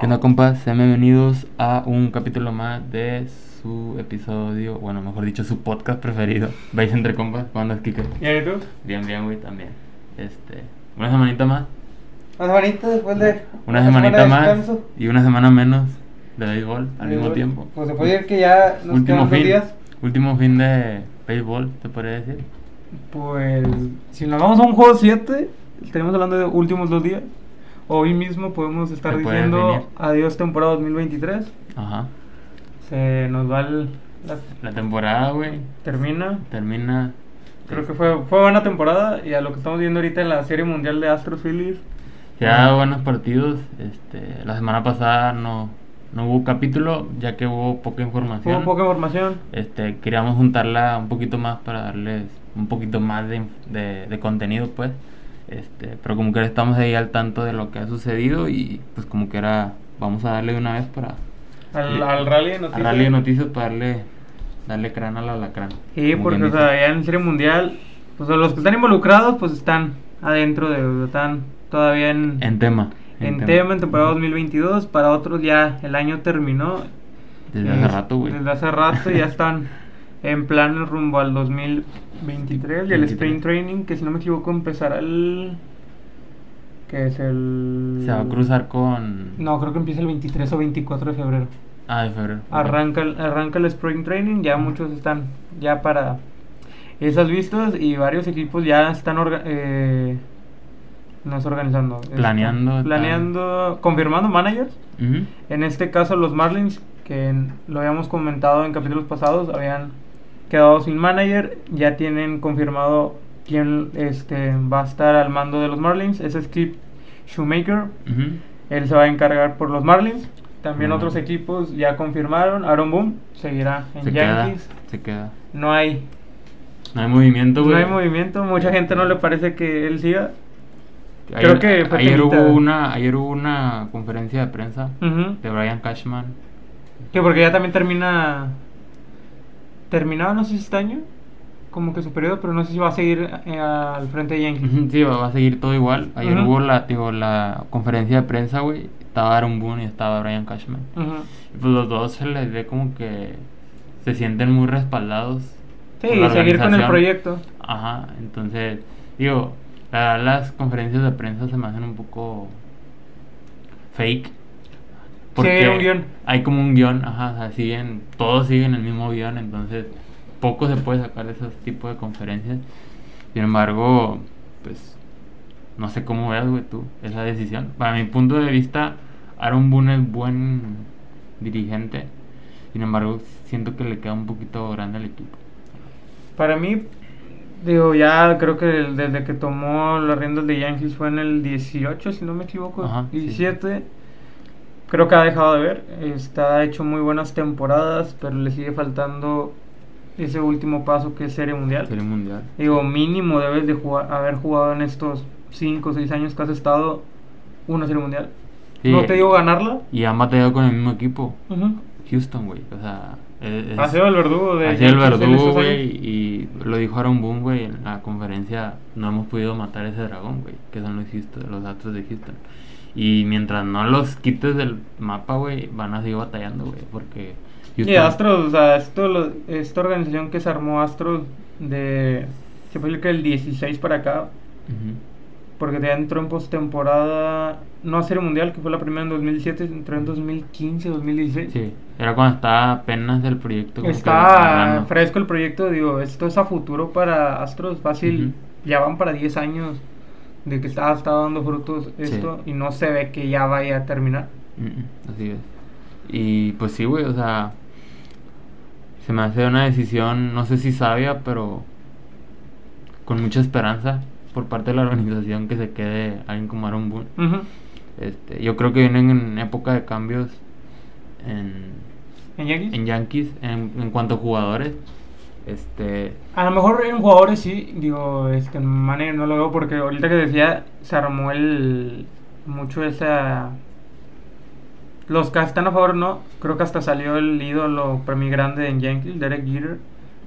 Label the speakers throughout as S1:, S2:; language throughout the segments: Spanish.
S1: ¿Qué onda, compas? Sean bienvenidos a un capítulo más de su episodio, bueno, mejor dicho, su podcast preferido. ¿Vais entre compas? ¿Cuándo es Kike?
S2: ¿Y tú?
S1: Bien, bien, güey, también. Este, una semanita más.
S2: Una semanita después de.
S1: Una semanita
S2: semana de
S1: más
S2: descanso.
S1: y una semana menos de béisbol al mismo tiempo.
S2: Pues se puede decir que ya nos
S1: Último
S2: quedan dos días.
S1: último fin de béisbol, te podría decir.
S2: Pues si nos vamos a un juego 7, estaremos hablando de últimos dos días. Hoy mismo podemos estar diciendo adiós temporada 2023.
S1: Ajá.
S2: Se nos va el. la-
S1: La temporada, güey,
S2: termina.
S1: termina.
S2: Creo que fue, fue buena temporada y a lo que estamos viendo ahorita en la Serie Mundial de Astros Phillies.
S1: Ha dado buenos partidos. Este, la semana pasada no, no hubo capítulo, ya que hubo poca información.
S2: Hubo poca información.
S1: Este, queríamos juntarla un poquito más para darles un poquito más de, de contenido, pues. Este, pero como que estamos ahí al tanto de lo que ha sucedido y pues como que era, vamos a darle de una vez para
S2: Al, al rally de noticias.
S1: al rally de noticias para darle, darle crán al alacrán.
S2: Sí, porque o sea, ya en serie mundial, pues los que están involucrados, pues están adentro de, están todavía en,
S1: en tema.
S2: en tema, en temporada 2022. Para otros ya el año terminó.
S1: Desde hace rato, güey.
S2: Desde hace rato ya están en plan rumbo al 2023 y el
S1: 23.
S2: Spring Training, que si no me equivoco empezará el... que es el...
S1: Se va a cruzar con...
S2: No, creo que empieza el 23 o 24 de febrero.
S1: Ah, de febrero.
S2: Arranca el, arranca el Spring Training, ya muchos están ya para esas vistas y varios equipos ya están orga- eh, no es organizando,
S1: Planeando, están-
S2: planeando, confirmando managers. En este caso los Marlins, que en- lo habíamos comentado en capítulos pasados, habían quedado sin manager, ya tienen confirmado quién este, va a estar al mando de los Marlins, es Skip Shoemaker. Él se va a encargar por los Marlins. También
S1: Mm.
S2: otros equipos ya confirmaron. Aaron Boone seguirá en
S1: Se queda,
S2: Yankees.
S1: se queda.
S2: No hay,
S1: No hay movimiento,
S2: no
S1: güey.
S2: hay movimiento. Mucha gente no le parece que él siga.
S1: Ayer,
S2: Creo que fue
S1: ayer hubo una ayer hubo una conferencia de prensa de Brian Cashman.
S2: Que porque ya también termina. Terminaba, no sé si este año. Como que su periodo, pero no sé si va a seguir eh, al frente de Yankees.
S1: Sí, va, va a seguir todo igual. Ayer hubo la digo, la conferencia de prensa, güey. Estaba Aaron Boone y estaba Brian Cashman. Y pues los dos se les ve como que se sienten muy respaldados.
S2: Sí,
S1: la
S2: seguir con el proyecto.
S1: Ajá, entonces, digo, la las conferencias de prensa se me hacen un poco fake.
S2: Sí, un guion.
S1: Hay como un guion, ajá, o sea, siguen, todos siguen el mismo guion, entonces poco se puede sacar de esos tipos de conferencias. Sin embargo, pues, no sé cómo veas, güey, tú, esa decisión. Para mi punto de vista, Aaron Boone es buen dirigente, sin embargo, siento que le queda un poquito grande al equipo.
S2: Para mí, digo, ya creo que desde que tomó las riendas de Yankees fue en el 18, si no me equivoco,
S1: Ajá, sí.
S2: 17. Creo que ha dejado de ver. Está ha hecho muy buenas temporadas, pero le sigue faltando ese último paso que es Serie Mundial.
S1: Serie mundial.
S2: Digo, mínimo debes de jugar, haber jugado en estos 5 o 6 años que has estado una Serie Mundial.
S1: Sí.
S2: No te digo ganarla.
S1: Y han batallado con el mismo equipo.
S2: Ujú.
S1: Houston, güey. O sea, es,
S2: Ha sido el verdugo de
S1: ha sido el verdugo, güey. Y lo dijo Aaron Boone, güey, en la conferencia. No hemos podido matar ese dragón, güey. Que son los, Houston, los Astros de Houston. Y mientras no los quites del mapa, güey, van a seguir batallando, güey. Porque
S2: Y Astros, o sea, esto, lo- esta organización que se armó Astros de. Se puede decir que el 16 para acá, porque ya entró en postemporada, no a Serie Mundial, que fue la primera en 2007, entró en 2015, 2016.
S1: Sí, era cuando estaba apenas el proyecto.
S2: Está fresco el proyecto, digo, esto es a futuro para Astros, fácil, ya van para 10 años de que está, está dando frutos esto y no se ve que ya vaya a terminar.
S1: Mm, mm, Así es. Y pues sí, güey, o sea, se me hace una decisión, no sé si sabia, pero con mucha esperanza por parte de la organización que se quede alguien como Aaron Boone. Este, yo creo que vienen en época de cambios en,
S2: ¿En Yankees?
S1: en Yankees en, en cuanto a jugadores. Este,
S2: A lo mejor en jugadores sí, digo, este, en manager no lo veo porque ahorita que decía, se armó el mucho esa... Los que están a favor no, creo que hasta salió el ídolo premio grande en Yankees, Derek Jeter,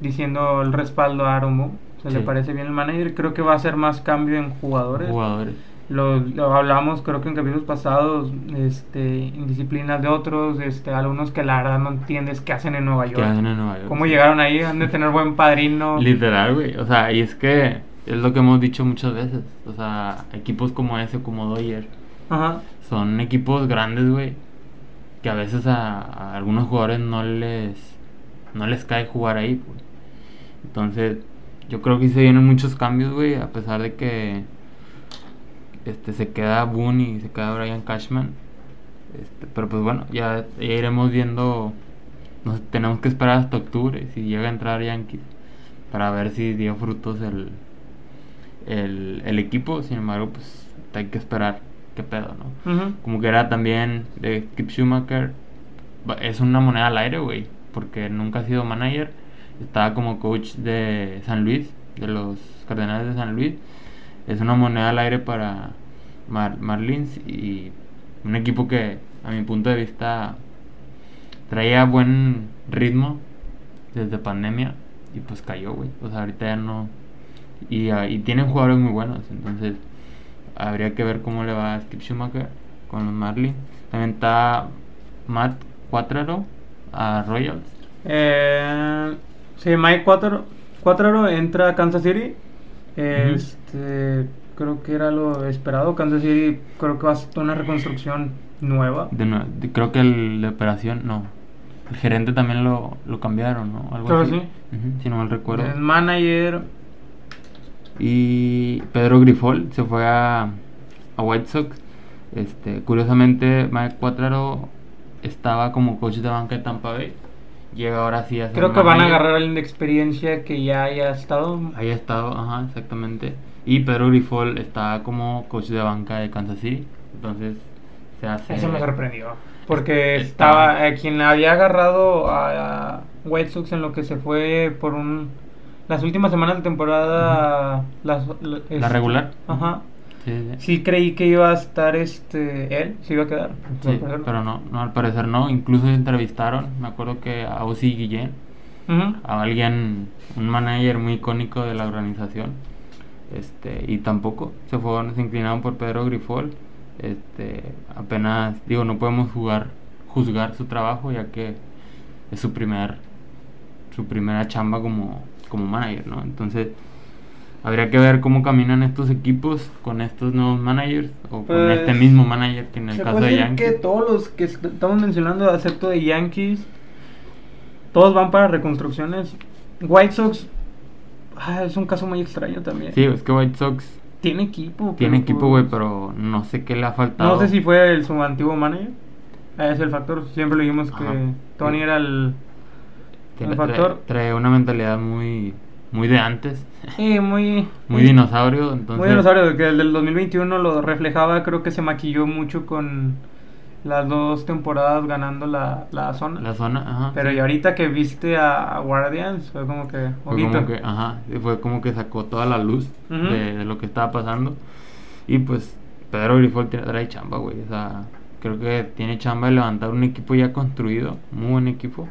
S2: diciendo el respaldo a Aaron Boone. Se le
S1: Sí.
S2: parece bien el manager, creo que va a ser más cambio en jugadores.
S1: jugadores.
S2: Lo, lo hablamos creo que en capítulos pasados, este, indisciplinas de otros, este, algunos que la verdad no entiendes qué hacen en Nueva York.
S1: ¿Qué hacen en Nueva York?
S2: ¿Cómo llegaron ahí? Han de tener buen padrino.
S1: Literal, güey. O sea, y es que es lo que hemos dicho muchas veces. O sea, equipos como ese, como Doyer,
S2: Ajá.
S1: son equipos grandes, güey. Que a veces a, a algunos jugadores no les, no les cae jugar ahí, pues. Entonces, yo creo que se vienen muchos cambios, güey. A pesar de que este, se queda Boone y se queda Brian Cashman. Este, pero pues bueno, ya, ya iremos viendo. Nos, tenemos que esperar hasta octubre si llega a entrar Yankees para ver si dio frutos el, el, el equipo. Sin embargo, pues hay que esperar qué pedo, ¿no?
S2: Ujú.
S1: Como que era también de Skip Schumacher. Es una moneda al aire, güey. Porque nunca ha sido manager. Estaba como coach de San Luis, de los Cardenales de San Luis. Es una moneda al aire para Mar- Marlins y un equipo que, a mi punto de vista, traía buen ritmo desde pandemia y pues cayó, güey. O sea, ahorita ya no. Y, ah, y tienen jugadores muy buenos, entonces habría que ver cómo le va a Skip Schumacher con los Marlins. También está Matt Cuatraro a Royals.
S2: Eh, sí, Mike Cuatro, Cuatraro entra a Kansas City. Este, creo que era lo esperado. Kansas City creo que va a ser una reconstrucción nueva.
S1: De nue- de- creo que el de operación, no. El gerente también lo, lo cambiaron, ¿no? Algo
S2: Creo
S1: así.
S2: sí.
S1: Si no mal recuerdo.
S2: El manager.
S1: Y Pedro Grifol se fue a, a White Sox. Este, curiosamente, Mike Cuatraro estaba como coach de banca de Tampa Bay. Llega ahora sí a ser
S2: Creo que van a agarrar a alguien de experiencia que ya haya estado.
S1: Ahí ha estado, ajá, exactamente. Y Pedro Grifol está como coach de banca de Kansas City. Entonces se hace.
S2: Eso me sorprendió. Porque
S1: Estaba-
S2: estaba eh, quien había agarrado a, a White Sox en lo que se fue por un las últimas semanas de temporada las, la,
S1: La regular.
S2: Ajá.
S1: Sí, sí.
S2: Sí creí que iba a estar este él, se iba a quedar.
S1: Sí, pero no, no, al parecer no. Incluso entrevistaron, me acuerdo que a Ozzy Guillén, a alguien, un manager muy icónico de la organización. Este, y tampoco se fueron, se inclinaron por Pedro Grifol. Este, apenas, digo, no podemos jugar, juzgar su trabajo ya que es su primer, su primera chamba como, como manager, ¿no? Entonces, habría que ver cómo caminan estos equipos con estos nuevos managers o con
S2: Pues,
S1: este mismo manager que en el caso de Yankees.
S2: que todos los que est- estamos mencionando, excepto de Yankees, todos van para reconstrucciones. White Sox ah, es un caso muy extraño también.
S1: Sí, es que White Sox
S2: Tiene equipo.
S1: tiene equipo, güey,
S2: pues,
S1: pero no sé qué le ha faltado.
S2: No sé si fue el, su antiguo manager. Ah, Es el factor. Siempre le dijimos que. Tony era el, el
S1: trae-
S2: factor.
S1: Trae, una mentalidad muy, muy de antes,
S2: Sí, muy.
S1: muy dinosaurio. Entonces,
S2: Muy dinosaurio, que el del 2021 lo reflejaba. Creo que se maquilló mucho con las dos temporadas ganando la, la zona.
S1: La zona, ajá.
S2: Pero
S1: sí.
S2: y ahorita que viste a Guardians, fue como que.
S1: Fue como que, ajá, fue como que sacó toda la luz
S2: Ujú.
S1: de, de lo que estaba pasando. Y pues Pedro Grifol trae chamba, güey. O sea, creo que tiene chamba de levantar un equipo ya construido, muy buen equipo.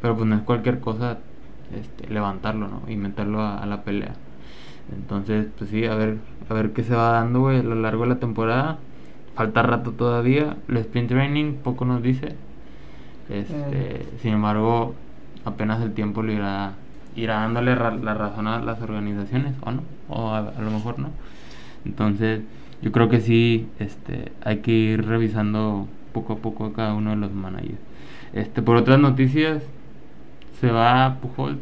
S1: Pero pues no es cualquier cosa este, levantarlo, ¿no? Y meterlo a, a la pelea. Entonces, pues sí, a ver, a ver qué se va dando, güey, a lo largo de la temporada. Falta rato todavía. El sprint training poco nos dice. Este,
S2: Eh.
S1: Sin embargo, apenas el tiempo le irá, irá dándole ra- la razón a las organizaciones, o no, o a, a lo mejor no. Entonces, yo creo que sí, este, hay que ir revisando poco a poco a cada uno de los managers. Este, por otras noticias, se va Pujol,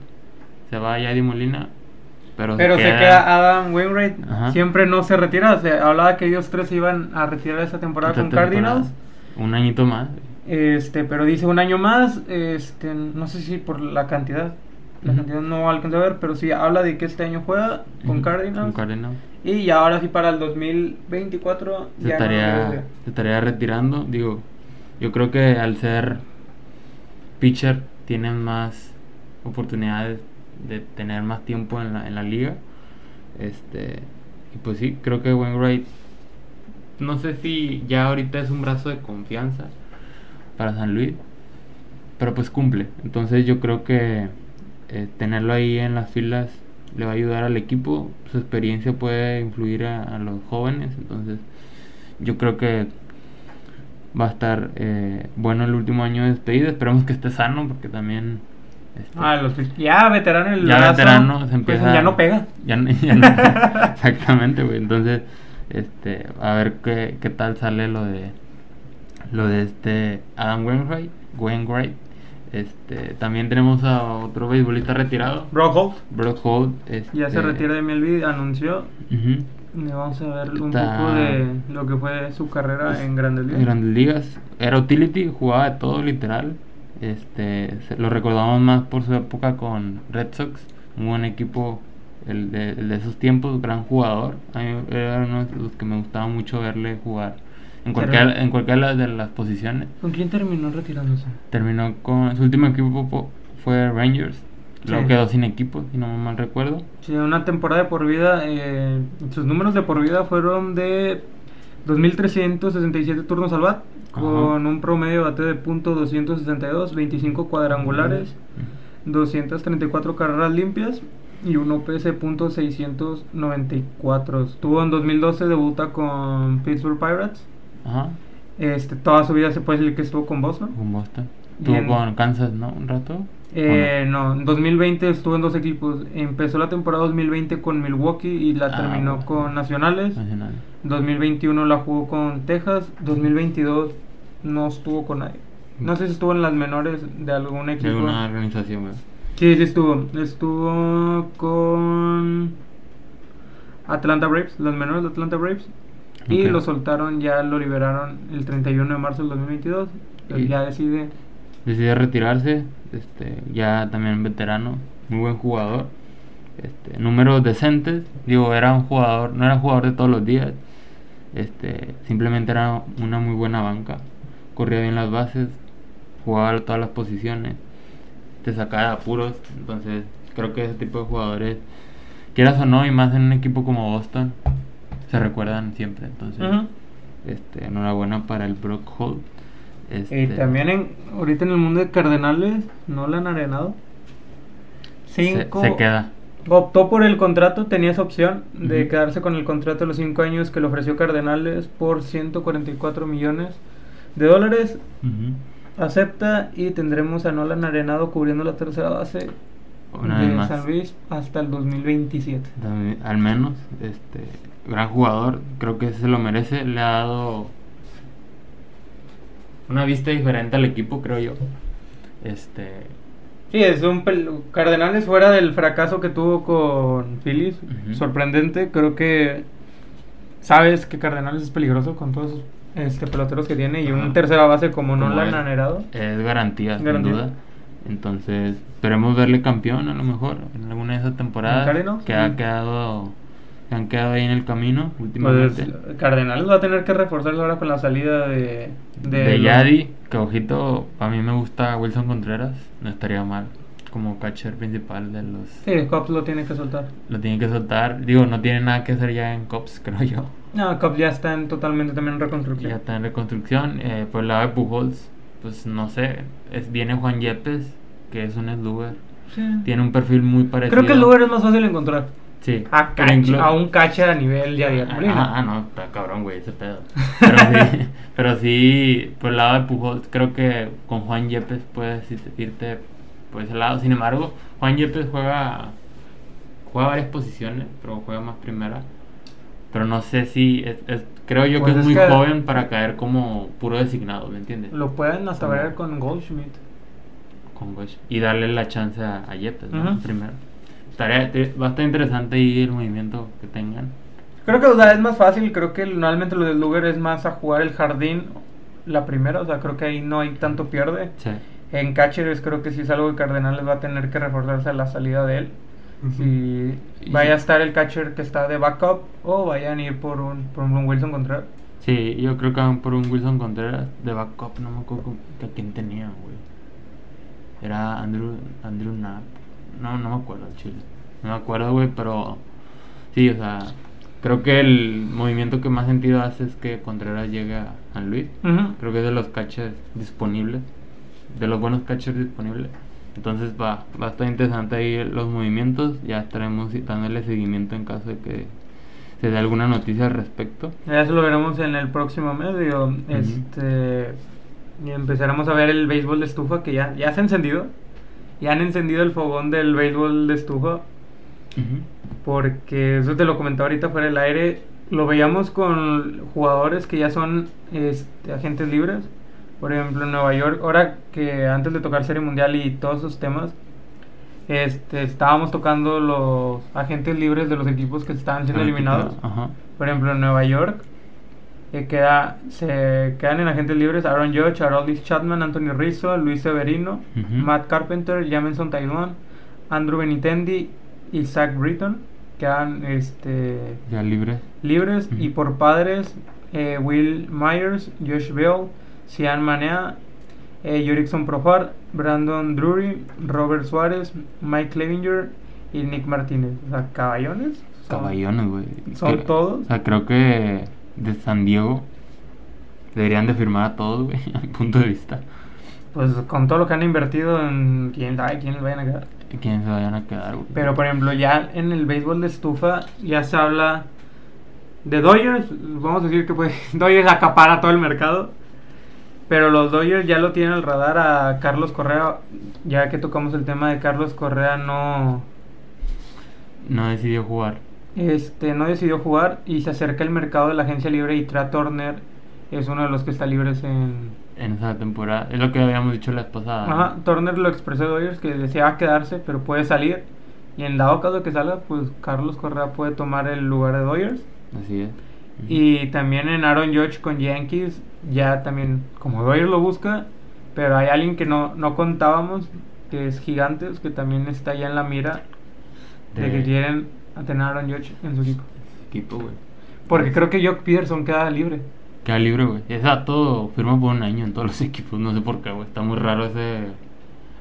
S1: se va Yadi Molina, pero,
S2: Pero se queda Adam Wainwright.
S1: Ajá.
S2: Siempre no se retira. Se hablaba que ellos tres se iban a retirar esta temporada
S1: esta
S2: con
S1: temporada,
S2: Cardinals.
S1: Un añito más.
S2: Este, pero dice un año más. Este, no sé si por la cantidad. La cantidad no alcanzo a ver, pero sí habla de que este año juega con Cardinals.
S1: Con Cardinals.
S2: Y ya ahora sí para el 2024
S1: se
S2: ya
S1: estaría,
S2: no
S1: se estaría retirando. Digo, yo creo que al ser pitcher tienen más oportunidades de tener más tiempo en la, en la liga. Este, y pues sí, creo que Wainwright, no sé si ya ahorita es un brazo de confianza para San Luis, pero pues cumple. Entonces yo creo que eh, tenerlo ahí en las filas le va a ayudar al equipo, su experiencia puede influir a, a los jóvenes, entonces yo creo que va a estar eh, bueno el último año de despedida, esperemos que esté sano porque también... este,
S2: Ah, los, ya veterano el
S1: ya
S2: brazo,
S1: veterano se
S2: pues,
S1: empieza
S2: ya no pega.
S1: ya, no- ya no- exactamente güey. Entonces este a ver qué, qué tal sale lo de lo de este Adam Wainwright Wainwright. Este también tenemos a otro beisbolista retirado.
S2: Brock Holt.
S1: Brock Holt este,
S2: ya se retira de MLB, anunció.
S1: ujú,
S2: Y vamos a ver un
S1: Está-
S2: poco de lo que fue su carrera en Grandes
S1: en
S2: Ligas.
S1: Grandes Ligas. Era utility jugaba de todo literal. Este lo recordamos más por su época con Red Sox. Un buen equipo el de, el de esos tiempos gran jugador. A mí era uno de los que me gustaba mucho verle jugar en cualquiera en cualquiera de las posiciones.
S2: ¿Con quién terminó retirándose?
S1: terminó con su último equipo po- fue Rangers luego
S2: Sí.
S1: quedó sin equipo si no mal recuerdo
S2: Sí, una temporada de por vida. eh, sus números de por vida fueron de 2.367 turnos al bat,
S1: Ajá.
S2: con un promedio de bateo de punto .262, 25 cuadrangulares, 234 carreras limpias y un OPS punto .694. Estuvo en 2012, debuta con Pittsburgh Pirates.
S1: ajá
S2: Este, toda su vida se puede decir que estuvo con Boston.
S1: con Boston estuvo
S2: en-
S1: con Kansas no un rato
S2: Eh,
S1: ¿O
S2: no, en 2020 estuvo en dos equipos. Empezó la temporada 2020 con Milwaukee y la
S1: Ah,
S2: terminó
S1: bueno.
S2: con Nacionales.
S1: Nacional.
S2: 2021 la jugó con Texas. 2022 no estuvo con nadie. No sé si estuvo en las menores de algún
S1: de
S2: equipo.
S1: una organización güey.
S2: Sí, sí estuvo. Estuvo con Atlanta Braves, los menores de Atlanta Braves. Y lo soltaron, ya lo liberaron el 31 de marzo del 2022.
S1: Y-
S2: Ya decide.
S1: Decide retirarse, este, ya también veterano, muy buen jugador, este, números decentes, digo, era un jugador, no era jugador de todos los días, este, simplemente era una muy buena banca, corría bien las bases, jugaba todas las posiciones, te sacaba de apuros, entonces creo que ese tipo de jugadores, quieras o no, y más en un equipo como Boston, se recuerdan siempre, entonces, este, enhorabuena para el Brock Holt.
S2: Y
S1: Este,
S2: también en, ahorita en el mundo de Cardenales no han arenado. Cinco,
S1: se queda.
S2: Optó por el contrato, tenía esa opción de quedarse con el contrato de los 5 años que le ofreció Cardenales por 144 millones de dólares. Acepta y tendremos a Nolan Arenado cubriendo la tercera base
S1: Una
S2: de
S1: vez.
S2: San Luis hasta el 2027.
S1: También, al menos, este, gran jugador, creo que se lo merece, le ha dado una vista diferente al equipo, creo yo. Este,
S2: Sí, es un pel- Cardenales fuera del fracaso que tuvo con Phillies, sorprendente. Creo que sabes que Cardenales es peligroso con todos esos este, peloteros que tiene y un tercera base como, no la han anerado.
S1: Es garantía, sin duda. Entonces, esperemos verle campeón a lo mejor en alguna de esas temporadas que ha quedado que han quedado ahí en el camino últimamente.
S2: Pues, Cardenales va a tener que reforzarse ahora con la salida de,
S1: de
S2: los-
S1: Yadi, que ojito, a mí me gusta Wilson Contreras, no estaría mal como catcher principal de los...
S2: Sí, Cops lo tiene que soltar.
S1: Lo tiene que soltar, digo, no tiene nada que hacer ya en Cops, creo yo.
S2: No, Cops ya está en, totalmente también en reconstrucción.
S1: Ya está en reconstrucción. Eh, por el lado de Pujols, pues no sé, es, viene Juan Yepes, que es un slugger.
S2: Sí.
S1: Tiene un perfil muy parecido.
S2: Creo que el lugar es más fácil de encontrar.
S1: Sí.
S2: A, catch- un catcher a nivel ya de
S1: Ah,
S2: Molina.
S1: ah, no, está cabrón, güey, ese pedo. Pero sí, pero sí, por el lado de Pujols, creo que con Juan Yepes puedes irte- por ese lado. Sin embargo, Juan Yepes juega, juega varias posiciones, pero juega más primera. Pero no sé si, es, es- creo yo
S2: Pues
S1: que es
S2: es
S1: muy
S2: que-
S1: joven para caer como puro designado, ¿me entiendes?
S2: Lo pueden hasta ver con Goldschmidt.
S1: Con Gosh. Y darle la chance a, a Yepes, ¿no? Primero. Estaría- te- va a estar interesante ahí el movimiento que tengan.
S2: Creo que o sea, es más fácil, creo que normalmente lo del lugar es más a jugar el jardín la primera, o sea, creo que ahí no hay tanto pierde.
S1: Sí.
S2: En catchers creo que sí es algo que Cardenales va a tener que reforzarse a la salida de él. Si vaya a estar el catcher que está de backup o vayan a ir por un, por un Wilson Contreras.
S1: Sí, yo creo que van por un Wilson Contreras de backup, no me acuerdo que a quién tenía, güey. Era Andrew, Andrew Knapp. No, no me acuerdo, chile. No me acuerdo, güey, pero sí, o sea, creo que el movimiento que más sentido hace es que Contreras llegue a San Luis. Creo que es de los catchers disponibles, de los buenos catchers disponibles. Entonces va, va a estar interesante ahí los movimientos. Ya estaremos dándole seguimiento en caso de que se dé alguna noticia al respecto.
S2: Ya eso lo veremos en el próximo mes. Digo, este, y empezaremos a ver el béisbol de estufa que ya, ya se ha encendido. Ya han encendido el fogón del béisbol de estufa. Porque eso te lo comentaba ahorita fuera del aire. Lo veíamos con jugadores que ya son este, agentes libres. Por ejemplo, en Nueva York, ahora que antes de tocar Serie Mundial y todos esos temas, este, estábamos tocando los agentes libres de los equipos que estaban siendo eliminados. Por ejemplo, en Nueva York eh, queda, se quedan en agentes libres Aaron Judge, Aroldis Chapman, Anthony Rizzo, Luis Severino. Matt Carpenter, Jameson Taiwan, Andrew Benitendi y Zach Britton. Quedan este,
S1: Ya libre.
S2: libres.
S1: Ujú.
S2: Y por padres, eh, Will Myers, Josh Bell, Cian Manea, eh, Jurickson Profar, Brandon Drury, Robert Suárez, Mike Clevinger y Nick Martínez. O sea, caballones. Son-
S1: Caballones, güey.
S2: son
S1: Que-
S2: todos.
S1: O sea, creo que de San Diego deberían de firmar a todos, güey, a mi punto de vista.
S2: Pues con todo lo que han invertido en quién sabe quién les vayan a quedar.
S1: ¿Quiénes se vayan a quedar, güey?
S2: Pero por ejemplo, ya en el béisbol de estufa ya se habla de Dodgers. Vamos a decir que pues Dodgers acapara todo el mercado. Pero los Dodgers ya lo tienen al radar a Carlos Correa. Ya que tocamos el tema de Carlos Correa, no,
S1: No decidió jugar.
S2: Este, no decidió jugar y se acerca el mercado de la agencia libre y Tra Turner es uno de los que está libres en,
S1: en esa temporada. Es lo que habíamos dicho la pasada.
S2: Ajá, Turner lo expresó Dodgers que deseaba quedarse, pero puede salir. Y en dado caso que salga, pues Carlos Correa puede tomar el lugar de Dodgers.
S1: Así es.
S2: Y también en Aaron Judge con Yankees, ya también, como Dodgers lo busca, pero hay alguien que no, no contábamos, que es Gigantes, que también está ya en la mira de,
S1: De-
S2: que quieren a tener a Aaron Judge en su equipo.
S1: equipo, güey.
S2: Porque creo que Jock Peterson queda libre.
S1: Queda libre, güey. Esa todo firma por un año en todos los equipos. No sé por qué, güey. Está muy raro ese,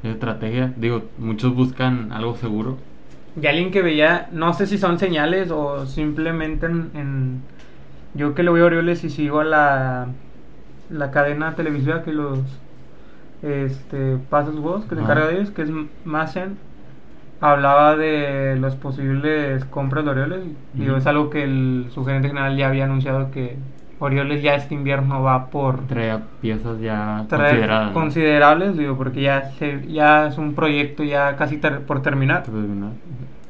S1: esa estrategia. Digo, muchos buscan algo seguro.
S2: Y alguien que veía, no sé si son señales o simplemente en... en- yo que le voy a Orioles y sigo a la, la cadena televisiva que los este, pasos vos, que se encarga de ellos, que es Massen, hablaba de los posibles compras de Orioles. Digo,
S1: Ujú.
S2: es algo que el, su gerente general ya había anunciado que Orioles ya este invierno va por
S1: Trae piezas ya consideradas.
S2: considerables, digo, porque ya, se, ya es un proyecto ya casi ter- por terminar.
S1: ¿no?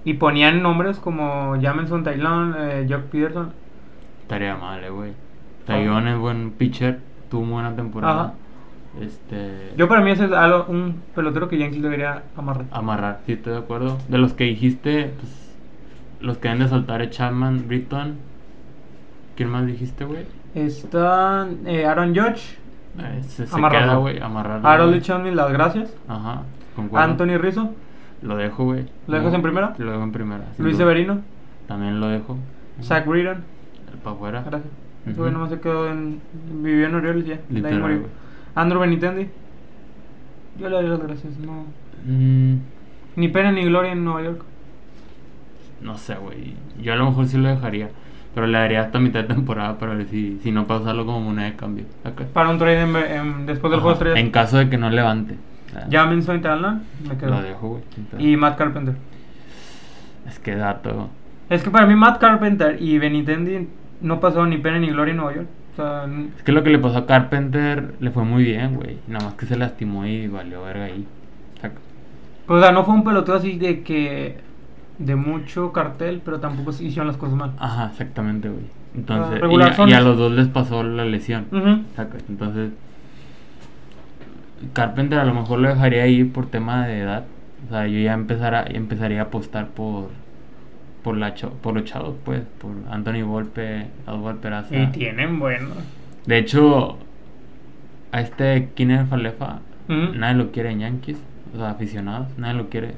S2: Y ponían nombres como Jameson Taylor, eh, Jock Peterson.
S1: Estaría mal, eh, güey. Taillon es buen pitcher. Tuvo buena temporada.
S2: Ajá.
S1: Este.
S2: Yo para mí ese es algo, un pelotero que Yankees debería amarrar.
S1: Amarrar, sí, estoy de acuerdo. De los que dijiste, pues. Los que deben de soltar es Chapman, Britton. ¿Quién más dijiste, güey?
S2: Está eh, Aaron Judge,
S1: Eh, se, se queda, güey. Amarrarlo.
S2: Harold
S1: güey.
S2: Las gracias.
S1: Ajá, concuerdo.
S2: Anthony Rizzo,
S1: Lo dejo, güey.
S2: ¿Lo dejas
S1: No,
S2: en primera?
S1: Lo dejo en primera.
S2: Luis
S1: duda.
S2: Severino,
S1: También lo dejo.
S2: Zach Britton.
S1: Para afuera.
S2: Gracias. Güey nomás se quedó en. Vivió en Orioles ya. de ahí
S1: Literal.
S2: Andrew Benitendi. Yo le doy las gracias. No.
S1: Mm,
S2: Ni pena ni gloria en Nueva York.
S1: no sé, güey. Yo a lo mejor sí lo dejaría. Pero le daría hasta mitad de temporada para ver si, si no para usarlo como moneda de cambio.
S2: Para un trade en- en- después del
S1: Ajá,
S2: juego.
S1: En caso de que no levante. Sea,
S2: Jameson Taylor, me quedo.
S1: Lo dejo, güey.
S2: Y Matt Carpenter.
S1: Es que dato.
S2: Es que para mí Matt Carpenter y Benitendi no pasaron ni pena ni gloria en Nueva York. O sea, n-
S1: Es que lo que le pasó a Carpenter le fue muy bien, güey. Nada más que se lastimó y valió verga ahí. Saca.
S2: pues, o sea, no fue un peloteo así de que de mucho cartel, pero tampoco se hicieron las cosas mal.
S1: Ajá, exactamente, güey. Entonces, y,
S2: regular
S1: a,
S2: son-
S1: y a los dos les pasó la lesión. Saca. Entonces, Carpenter a lo mejor lo dejaría ahí por tema de edad. O sea, yo ya empezara, empezaría a apostar por por, la, por los chavos, pues. Por Anthony Volpe, Oswald Peraza.
S2: Y tienen bueno.
S1: De hecho, a este Kiner Falefa nadie lo quiere en Yankees. O sea, aficionados, nadie lo quiere.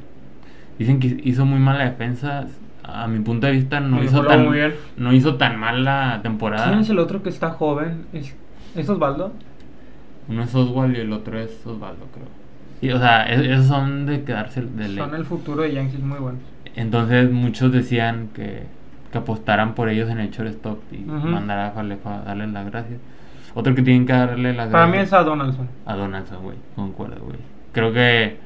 S1: Dicen que hizo muy mala defensa. A mi punto de vista no hizo tan
S2: muy bien.
S1: no hizo tan mal la temporada.
S2: ¿Quién es el otro que está joven? ¿Es, ¿es Osvaldo?
S1: Uno es Oswald y el otro es Osvaldo, creo. Y, o sea, es- esos son de quedarse de ley.
S2: Son el futuro de Yankees muy buenos.
S1: Entonces muchos decían que, que apostaran por ellos en el shortstop y
S2: Ujú.
S1: mandar a Falefa a darles las gracias. Otro que tienen que darle las
S2: Para mí
S1: gracias
S2: es a Donaldson.
S1: a Donaldson, güey. Concuerdo, güey. Creo que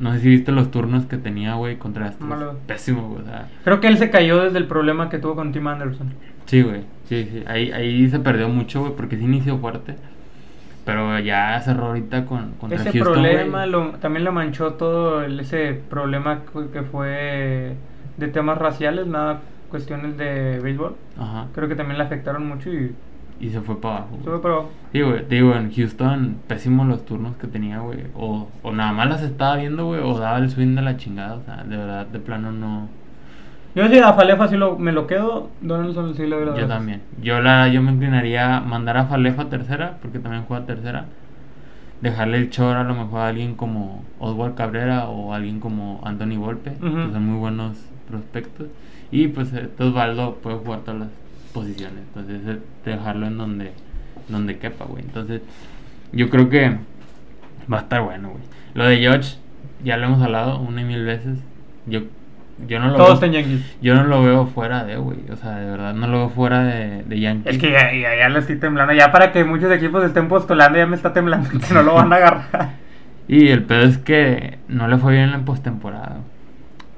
S1: no sé si viste los turnos que tenía, güey, contra Astros.
S2: Malo.
S1: Pésimo, güey. O sea,
S2: Creo que él se cayó desde el problema que tuvo con Tim Anderson.
S1: sí, güey. Sí, sí. Ahí, ahí se perdió mucho, güey, porque sí inició fuerte. Pero ya cerró ahorita con, contra
S2: Ese
S1: Houston,
S2: problema lo- también le manchó todo el- ese problema que fue de temas raciales, nada cuestiones de béisbol.
S1: Ajá.
S2: Creo que también le afectaron mucho y
S1: Y se fue para abajo.
S2: se fue pero
S1: Sí, güey, te digo, en Houston, pésimos los turnos que tenía, güey. O, o nada más las estaba viendo, güey, o daba el swing de la chingada. O sea, de verdad, de plano no.
S2: Yo sí a Falefa sí lo, me lo quedo, Donaldson sí le doy la
S1: Yo también. Yo, la, yo me inclinaría a mandar a Falefa a tercera, porque también juega tercera. Dejarle el chor a lo mejor a alguien como Oswald Cabrera o alguien como Anthony Volpe, que son muy buenos prospectos. Y pues Osvaldo puede jugar todas las posiciones. Entonces, eh, dejarlo en donde, donde quepa, güey. Entonces, yo creo que va a estar bueno, güey. Lo de George, ya lo hemos hablado una y mil veces. Yo, yo no lo
S2: Todos
S1: veo.
S2: Yankees.
S1: Yo no lo veo fuera de, güey. O sea, de verdad, no lo veo fuera de, de Yankees.
S2: Es que ya, ya, ya le estoy temblando. Ya para que muchos equipos estén postulando, ya me está temblando que no lo van a agarrar.
S1: Y el pedo es que no le fue bien en postemporada.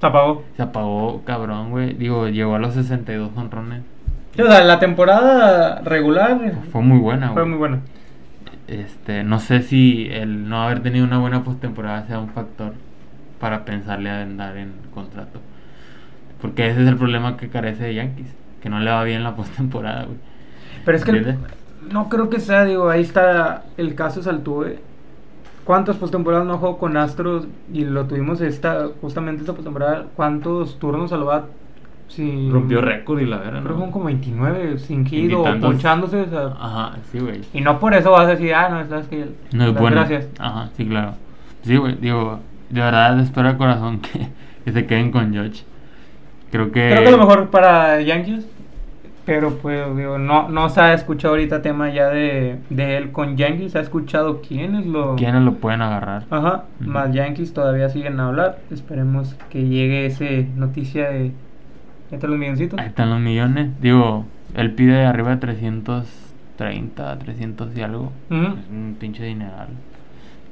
S2: Se apagó.
S1: Se apagó, cabrón, güey. Digo, llegó a los 62 honrones.
S2: O sea, la temporada regular
S1: Fue muy buena,
S2: fue
S1: güey.
S2: muy buena.
S1: Este, no sé si el no haber tenido una buena postemporada sea un factor para pensarle a andar en contrato. Porque ese es el problema que carece de Yankees. Que no le va bien la postemporada, güey.
S2: Pero es que no creo que sea, digo, ahí está el caso Saltuve. ¿Cuántas postemporadas no jugó con Astros? Y lo tuvimos esta, justamente esta postemporada. ¿Cuántos turnos al bat? Sin-
S1: Rompió récord y la verdad,
S2: Creo que
S1: ¿no?
S2: fueron como 29 sin hit o ponchándose. o sea,
S1: Ajá, sí, güey.
S2: y no por eso vas a decir, ah, no, sabes que.
S1: No es
S2: las
S1: bueno.
S2: Gracias.
S1: Ajá, sí, claro. Sí, güey, digo, de verdad espero de corazón que, que se queden con George. Creo que...
S2: Creo que lo mejor para Yankees. Pero pues, digo, no, no se ha escuchado ahorita tema ya de, de él con Yankees. Se ha escuchado quiénes lo.
S1: ¿Quiénes lo pueden agarrar?
S2: Ajá, más Yankees todavía siguen a hablar. Esperemos que llegue ese noticia de. Entre los milloncitos.
S1: Ahí están los millones. Digo, él pide arriba de 330, 300 y algo. Es un pinche dineral.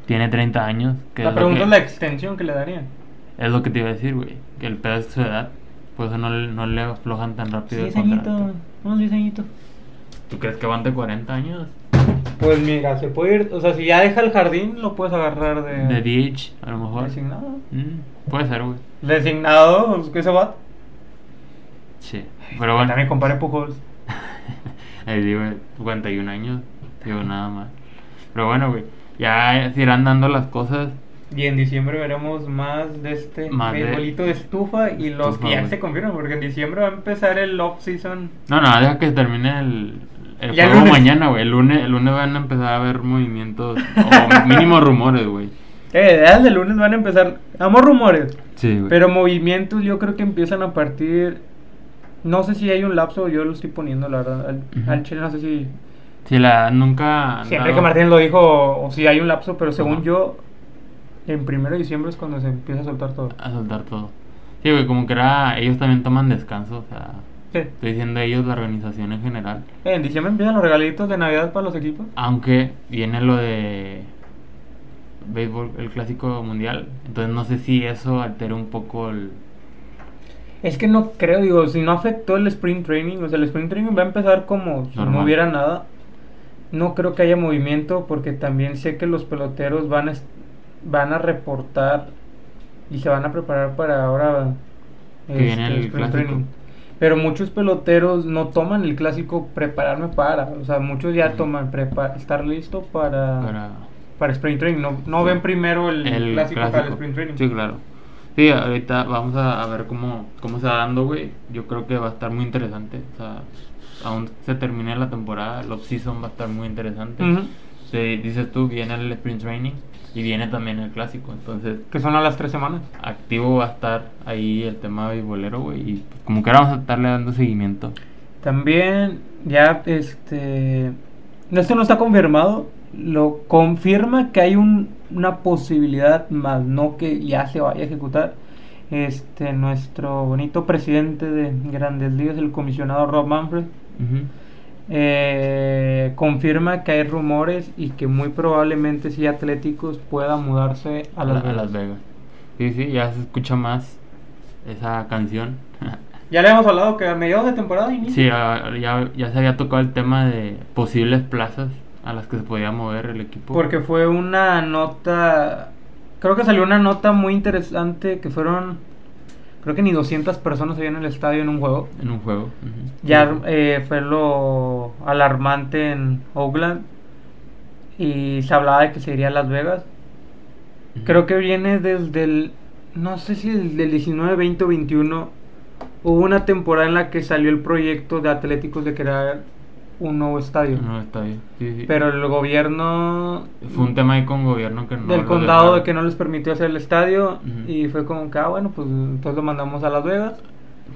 S1: Tiene 30 años. Que
S2: La
S1: es,
S2: pregunta
S1: que,
S2: es la extensión que le darían.
S1: es lo que te iba a decir, güey. Que el pedo es su edad. Por eso no, le- no le aflojan tan rápido el
S2: 10 añitos, unos 10 añitos.
S1: ¿Tú crees que aguante 40 años?
S2: Pues mira, se puede ir. O sea, si ya deja el jardín, lo puedes agarrar de.
S1: De DH, a lo mejor.
S2: Designado.
S1: Mm, puede ser, güey.
S2: Designado, ¿qué se va?
S1: Sí. Pero bueno.
S2: También compare Pujols.
S1: Ahí digo, 51 años. Digo, nada más. Pero bueno, güey. Ya se irán dando las cosas.
S2: Y en diciembre veremos más de este
S1: Más de-
S2: estufa y los
S1: estufa,
S2: que ya se confirman, porque en diciembre va a empezar el off-season.
S1: No, no, deja que termine el, el juego
S2: lunes.
S1: mañana, güey. El lunes, el lunes van a empezar a haber movimientos o mínimo rumores, güey.
S2: Eh, desde el lunes van a empezar, amo rumores,
S1: Sí, güey.
S2: pero movimientos yo creo que empiezan a partir, no sé si hay un lapso, yo lo estoy poniendo, la verdad, al,
S1: Ujú.
S2: al chile no sé si,
S1: Sí, la nunca.
S2: siempre
S1: dado-
S2: que Martín lo dijo, o si hay un lapso, pero según yo, en primero de diciembre es cuando se empieza a soltar todo.
S1: A soltar todo. Sí, güey, como que era. Ellos también toman descanso, o sea.
S2: Sí.
S1: Estoy diciendo ellos, la organización en general.
S2: En diciembre empiezan los regalitos de Navidad para los equipos.
S1: Aunque viene lo de béisbol, el clásico mundial. Entonces no sé si eso altera un poco el.
S2: Es que no creo, digo, si no afectó el sprint training, o sea, el sprint training va a empezar como si no hubiera nada. No creo que haya movimiento porque también sé que los peloteros van a, van a reportar y se van a preparar para ahora este,
S1: Que viene el clásico.
S2: Pero muchos peloteros no toman el clásico prepararme para, o sea, muchos ya toman prepa- estar listo para, para,
S1: para
S2: sprint training, no, no
S1: Sí.
S2: ven primero el,
S1: el
S2: clásico, para el sprint training.
S1: Sí, claro. Sí, ahorita vamos a, a ver cómo, cómo se va dando, güey. Yo creo que va a estar muy interesante. O sea, aún se termine la temporada, el off-season va a estar muy interesante. Sí, dices tú, viene el sprint training y viene también el clásico. Entonces,
S2: Que son a las tres semanas.
S1: activo va a estar ahí el tema beisbolero, güey. Y pues, como que ahora vamos a estarle dando seguimiento.
S2: También ya este esto no está confirmado, lo confirma que hay un- una posibilidad más no que ya se vaya a ejecutar. Este nuestro bonito presidente de Grandes Ligas, el comisionado Rob Manfred,
S1: Ujú.
S2: Eh, confirma que hay rumores y que muy probablemente sí Atléticos pueda mudarse a Las
S1: la- a
S2: Vegas.
S1: Las Vegas. Sí, sí, ya se escucha más esa canción.
S2: Ya le hemos hablado que a mediados de temporada inicia.
S1: sí, a- ya, ya se había tocado el tema de posibles plazas a las que se podía mover el equipo.
S2: Porque fue una nota, creo que salió una nota muy interesante que fueron, creo que ni 200 personas había en el estadio en un juego.
S1: En un juego.
S2: Ya eh, fue lo alarmante en Oakland y se hablaba de que se iría a Las Vegas. Creo que viene desde el, no sé si desde el 19, 20 o 21, hubo una temporada en la que salió el proyecto de Atléticos de crear un nuevo estadio.
S1: Sí, sí.
S2: Pero el gobierno
S1: Fue un tema ahí con gobierno que no.
S2: del condado
S1: dejaron.
S2: de que no les permitió hacer el estadio y fue como que, ah, bueno, pues entonces lo mandamos a Las Vegas.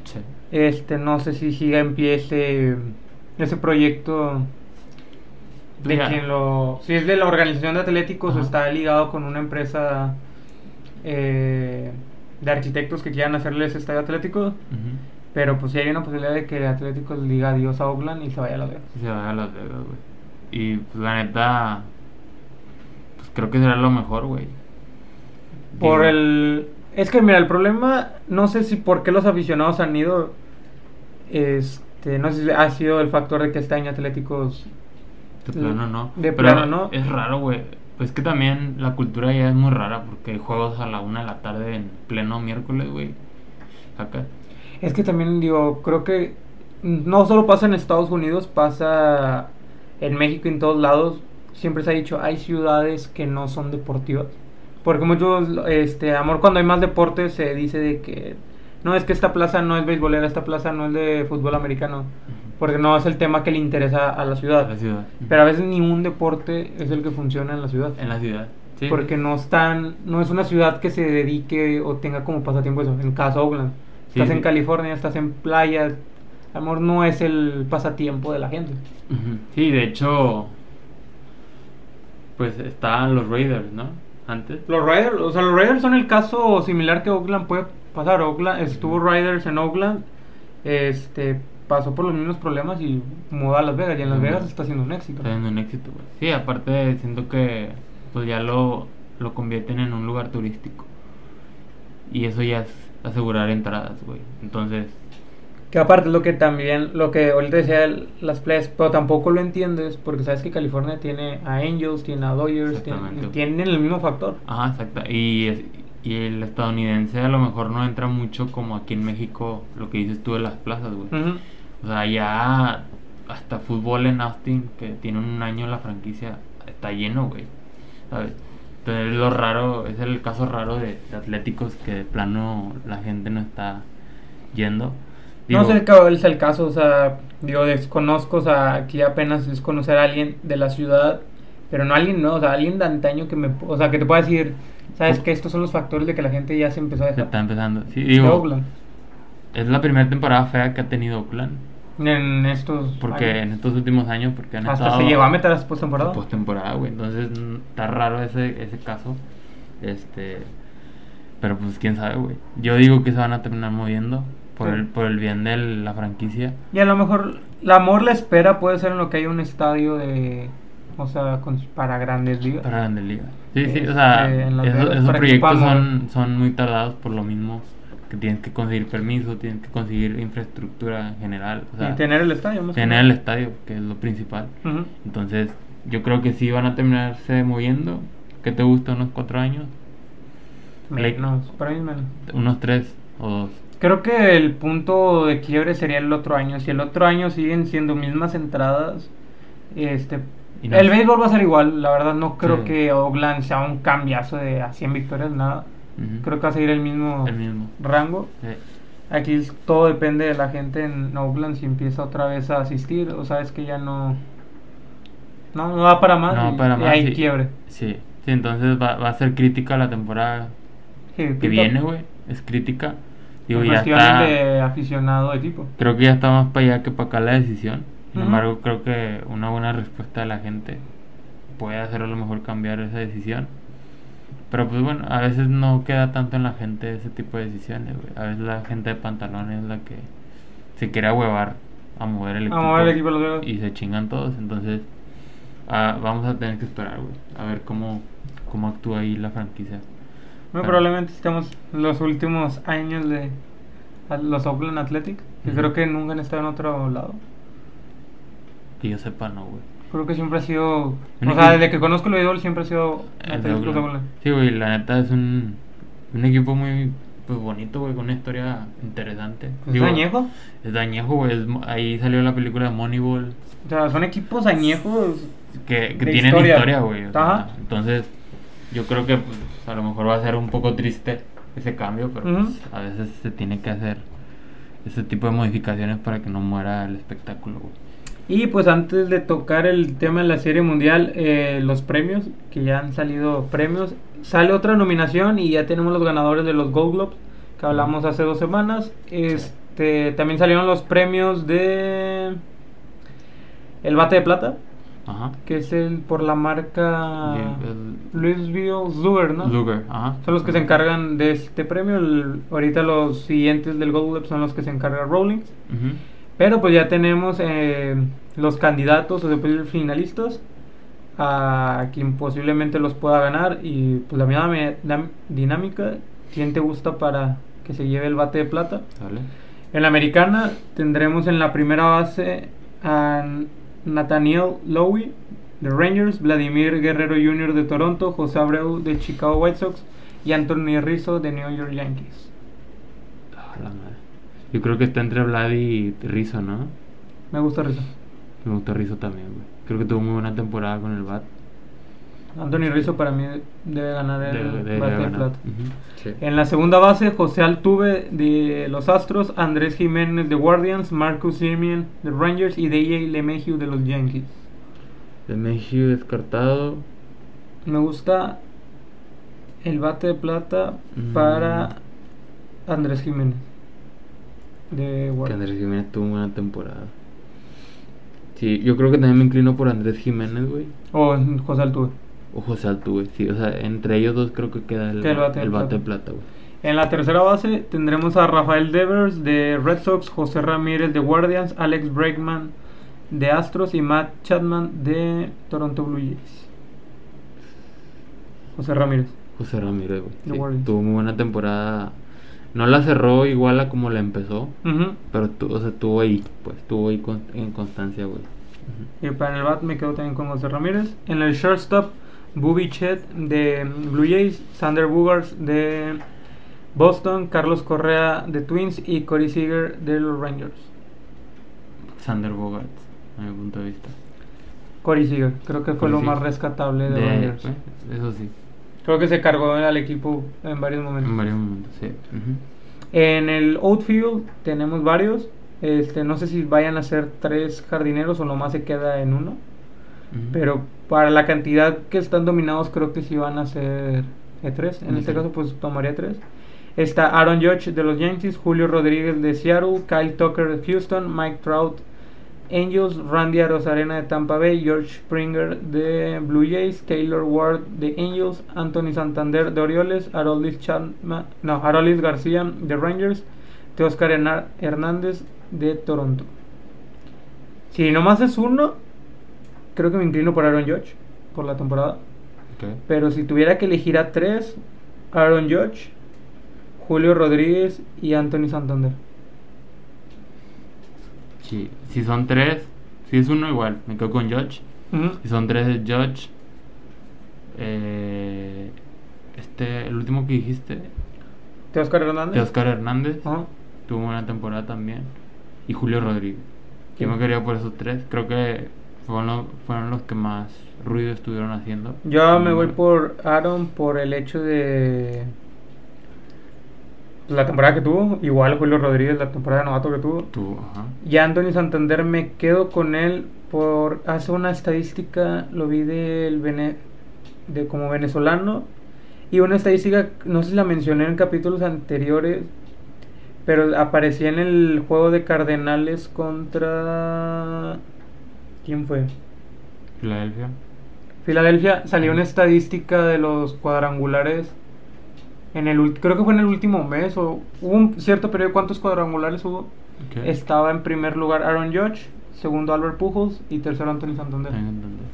S1: Sí.
S2: Este, no sé si siga en pie ese, ese proyecto de quien lo... Si es de la organización de atléticos o
S1: Ajá.
S2: está ligado con una empresa eh, de arquitectos que quieran hacerle ese estadio atlético. Pero pues sí hay una posibilidad de que Atléticos le diga adiós a Oakland y se vaya a Las Vegas.
S1: Se vaya a Las Vegas, güey. Y pues la neta. Pues creo que será lo mejor, güey.
S2: Por el... Es que mira, el problema, no sé si por qué los aficionados han ido, este, no sé si ha sido el factor de que este año Atléticos...
S1: De plano no.
S2: De
S1: Pero
S2: plano no.
S1: Es raro, güey. Pues que también la cultura ya es muy rara porque hay juegos a la una de la tarde en pleno miércoles, güey. Acá.
S2: Es que también digo, creo que no solo pasa en Estados Unidos, pasa en México y en todos lados. Siempre se ha dicho, hay ciudades que no son deportivas. Porque muchos, este, amor, cuando hay más deportes se dice de que no es que esta plaza no es beisbolera, esta plaza no es de fútbol americano, porque no es el tema que le interesa a la ciudad.
S1: La ciudad.
S2: Pero a veces ni un deporte es el que funciona en la ciudad.
S1: En la ciudad. Sí.
S2: Porque no están, no es una ciudad que se dedique o tenga como pasatiempo eso. En el caso Oakland. Estás
S1: sí.
S2: en California, estás en playas. Amor, no es el pasatiempo de la gente.
S1: Sí, de hecho. Pues estaban los Raiders, ¿no? Antes.
S2: Los Raiders, o sea, los Raiders son el caso similar que Oakland puede pasar. Oakland, estuvo Raiders en Oakland, este, pasó por los mismos problemas y mudó a Las Vegas. Y en Las. Vegas está siendo un éxito.
S1: Está siendo un éxito, güey. Sí, aparte siento que pues ya lo, lo convierten en un lugar turístico. Y eso ya es asegurar entradas, güey. Entonces,
S2: Que aparte es lo que también, lo que ahorita decía el- las playas, pero tampoco lo entiendes porque sabes que California tiene a Angels, tiene a Dodgers, tiene- tienen el mismo factor.
S1: ajá, exacto. Y, es- y el estadounidense a lo mejor no entra mucho como aquí en México, lo que dices tú de las plazas, güey. O sea, ya hasta fútbol en Austin, que tiene un año la franquicia, está lleno, güey. ¿Sabes? Entonces lo raro, es el caso raro de, de Atléticos que de plano la gente no está yendo.
S2: no sé cuál es el caso, o sea, digo, desconozco, o sea, aquí apenas es conocer a alguien de la ciudad, pero no alguien, no, o sea, alguien de antaño que me, o sea, que te pueda decir, sabes que estos son los factores de que la gente ya se empezó a
S1: se
S2: dejar.
S1: está empezando. Sí, digo,
S2: Oakland,
S1: es la primera temporada fea que ha tenido Oakland.
S2: En estos
S1: Porque
S2: años.
S1: en estos últimos años, porque han
S2: hasta
S1: estado
S2: se llegó a meter a postemporada.
S1: postemporada, güey. Entonces está raro ese, ese caso. Este. Pero pues quién sabe, güey. Yo digo que se van a terminar moviendo por
S2: Sí.
S1: el, por el bien de la franquicia.
S2: Y a lo mejor la amor la espera puede ser en lo que hay un estadio de, o sea, con- para grandes ligas.
S1: Para Grandes Ligas. Sí, sí, o
S2: Este,
S1: sea, esos, proyectos son, son muy tardados por lo mismo que tienes que conseguir permiso, tienes que conseguir infraestructura en general. O sea,
S2: y tener el estadio, más
S1: tener el estadio, que es lo principal. Entonces, yo creo que sí van a terminarse moviendo. ¿Qué te gusta? ¿Unos cuatro años?
S2: Menos, para mí menos.
S1: ¿Unos tres o dos?
S2: Creo que el punto de quiebre sería el otro año. Si el otro año siguen siendo mismas entradas, este,
S1: no-
S2: el béisbol va a ser igual. La verdad no creo
S1: Sí.
S2: que Oakland sea un cambiazo de a 100 victorias, nada. Creo que va a seguir el mismo,
S1: El mismo.
S2: rango.
S1: Sí.
S2: Aquí todo depende de la gente en Oakland si empieza otra vez a asistir o sabes que ya no no, no va para más
S1: No,
S2: y,
S1: para
S2: y
S1: más,
S2: hay
S1: sí.
S2: quiebre.
S1: Sí, sí, entonces va, va a ser crítica la temporada
S2: Sí,
S1: que viene, güey. Es crítica. Digo, ya está.
S2: de aficionado equipo.
S1: Creo que ya está más para allá que para acá la decisión. Sin embargo, creo que una buena respuesta de la gente puede hacer a lo mejor cambiar esa decisión. Pero pues bueno, a veces no queda tanto en la gente ese tipo de decisiones, güey. A veces la gente de pantalones es la que se quiere ahuevar a mover el
S2: A
S1: equipo.
S2: mover el equipo.
S1: Y se chingan todos. Entonces, ah, vamos a tener que esperar, güey. A ver cómo, cómo actúa ahí la franquicia.
S2: Muy probablemente estemos los últimos años de a- los Oakland Athletic, que creo que nunca han estado en otro lado.
S1: Que yo sepa, no, güey.
S2: Creo que siempre ha sido. O sea, desde que conozco el béisbol siempre ha sido.
S1: Sí, güey, la neta es un, un equipo muy pues, bonito, güey, con una historia interesante.
S2: ¿Es
S1: Digo,
S2: añejo?
S1: Es dañejo, güey. ahí salió la película de Moneyball.
S2: O sea, son equipos añejos.
S1: Que, que tienen
S2: historia.
S1: güey. sea,
S2: Ajá.
S1: entonces, yo creo que pues, a lo mejor va a ser un poco triste ese cambio, pero pues, a veces se tiene que hacer ese tipo de modificaciones para que no muera el espectáculo, güey.
S2: Y pues antes de tocar el tema de la Serie Mundial, eh, los premios, que ya han salido premios, sale otra nominación y ya tenemos los ganadores de los Gold Globes, que hablamos hace dos semanas. Este, también salieron los premios de el bate de plata,
S1: Ajá.
S2: que es el por la marca Louisville Zuger, ¿no?
S1: Luger, ajá.
S2: Son los que se encargan de este premio. el- ahorita los siguientes del Gold Globe son los que se encarga Rawlings. Pero pues ya tenemos eh, los candidatos o decir finalistas a quien posiblemente los pueda ganar y pues la misma dinámica, quién te gusta para que se lleve el bate de plata.
S1: Sale.
S2: En la americana tendremos en la primera base a Nathaniel Lowy de Rangers, Vladimir Guerrero Jr. de Toronto, José Abreu de Chicago White Sox y Anthony Rizzo de New York Yankees.
S1: Ah, la madre. Yo creo que está entre Vlad y Rizzo, ¿no?
S2: Me gusta Rizzo.
S1: Me gusta Rizzo también, güey. Creo que tuvo muy buena temporada con el BAT.
S2: Anthony Rizzo para mí debe ganar el
S1: Debe-
S2: bate de plata.
S1: Sí.
S2: En la segunda base, José Altuve de los Astros, Andrés Jiménez de Guardians, Marcus Simeon de Rangers y DJ LeMahieu de los Yankees.
S1: De Mayhew descartado.
S2: Me gusta el bate de plata
S1: Mm.
S2: para Andrés Jiménez de
S1: Que. Andrés Jiménez tuvo una buena temporada. Sí, yo creo que también me inclino por Andrés Jiménez, güey.
S2: O José Altuve.
S1: O José Altuve, sí. O sea, entre ellos dos creo que queda el,
S2: Que el bate de
S1: el bate
S2: plata.
S1: de plata, güey.
S2: En la tercera base tendremos a Rafael Devers de Red Sox, José Ramírez de Guardians, Alex Bregman de Astros y Matt Chapman de Toronto Blue Jays. José Ramírez.
S1: José Ramírez, güey. Sí, tuvo muy buena temporada. No la cerró igual a como la empezó. Pero tu- o sea, estuvo ahí, pues, estuvo ahí con- en constancia, güey.
S2: Y para el bat me quedo también con José Ramírez. En el shortstop, Bobby Chet de Blue Jays, Sander Bogarts de Boston, Carlos Correa de Twins y Corey Seager de los Rangers.
S1: Sander Bogart, a mi punto de vista.
S2: Corey Seager, creo que fue
S1: Corey
S2: lo
S1: Seager.
S2: más rescatable de,
S1: De-
S2: Rangers.
S1: pues, eso sí,
S2: Creo que se cargó al equipo en varios momentos.
S1: en varios momentos, sí.
S2: En el outfield tenemos varios. Este, no sé si vayan a ser tres jardineros o nomás se queda en uno. Pero para la cantidad que están dominados, creo que sí van a ser de tres. En este caso, pues tomaría tres. Está Aaron Judge de los Yankees, Julio Rodríguez de Seattle, Kyle Tucker de Houston, Mike Trout Angels, Randy Arozarena de Tampa Bay, George Springer de Blue Jays, Taylor Ward de Angels, Anthony Santander de Orioles, Aroldis, Chapman- no, Aroldis García de Rangers, Teoscar Hernández de Toronto. Si nomás es uno, creo que me inclino por Aaron Judge por la temporada. Pero si tuviera que elegir a tres, Aaron Judge, Julio Rodríguez y Anthony Santander.
S1: Sí, si son tres, si es uno igual, me quedo con.
S2: Ujú.
S1: Si son tres es Judge. Eh, este, el último que dijiste,
S2: Teoscar Hernández.
S1: de Oscar Hernández, tuvo una temporada también. Y Julio Rodríguez. Yo me quería por esos tres. Creo que fueron, fueron los que más ruido estuvieron haciendo.
S2: Yo me voy por Aaron por el hecho de la temporada que tuvo, igual Julio Rodríguez la temporada de novato que tuvo.
S1: Tuvo, ajá.
S2: Y Anthony Santander me quedo con él por hace una estadística, lo vi del Vene- de como venezolano y una estadística, no sé si la mencioné en capítulos anteriores, pero aparecía en el juego de Cardenales contra ¿quién fue?
S1: Filadelfia.
S2: Filadelfia salió una estadística de los cuadrangulares en el creo que fue en el último mes o hubo un cierto periodo cuántos cuadrangulares hubo. Estaba en primer lugar Aaron Judge, segundo Albert Pujols y tercero Anthony Santander.
S1: Tengo entendido.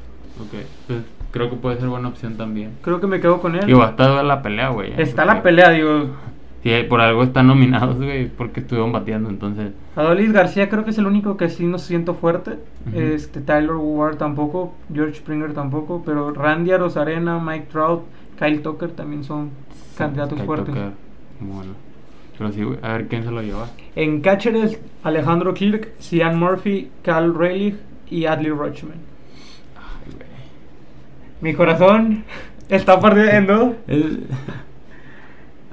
S1: Ok, pues creo que puede ser buena opción también.
S2: Creo que me quedo con él.
S1: Digo, va a estar la pelea, güey.
S2: Está la pelea, digo.
S1: Sí, por algo están nominados, güey, porque estuvieron bateando, entonces.
S2: Adolis García creo que es el único que sí no siento fuerte.
S1: Ujú.
S2: Este Tyler Ward tampoco, George Springer tampoco, pero Randy Arozarena, Mike Trout, Kyle Tucker también son candidatos
S1: Sky
S2: fuertes.
S1: Tucker, Bueno. Pero sí, a ver quién se lo lleva.
S2: En catchers, Alejandro Kirk, Cian Murphy, Cal Rayleigh y Adley Rutschman.
S1: Ay, güey.
S2: Mi corazón está perdiendo
S1: Es-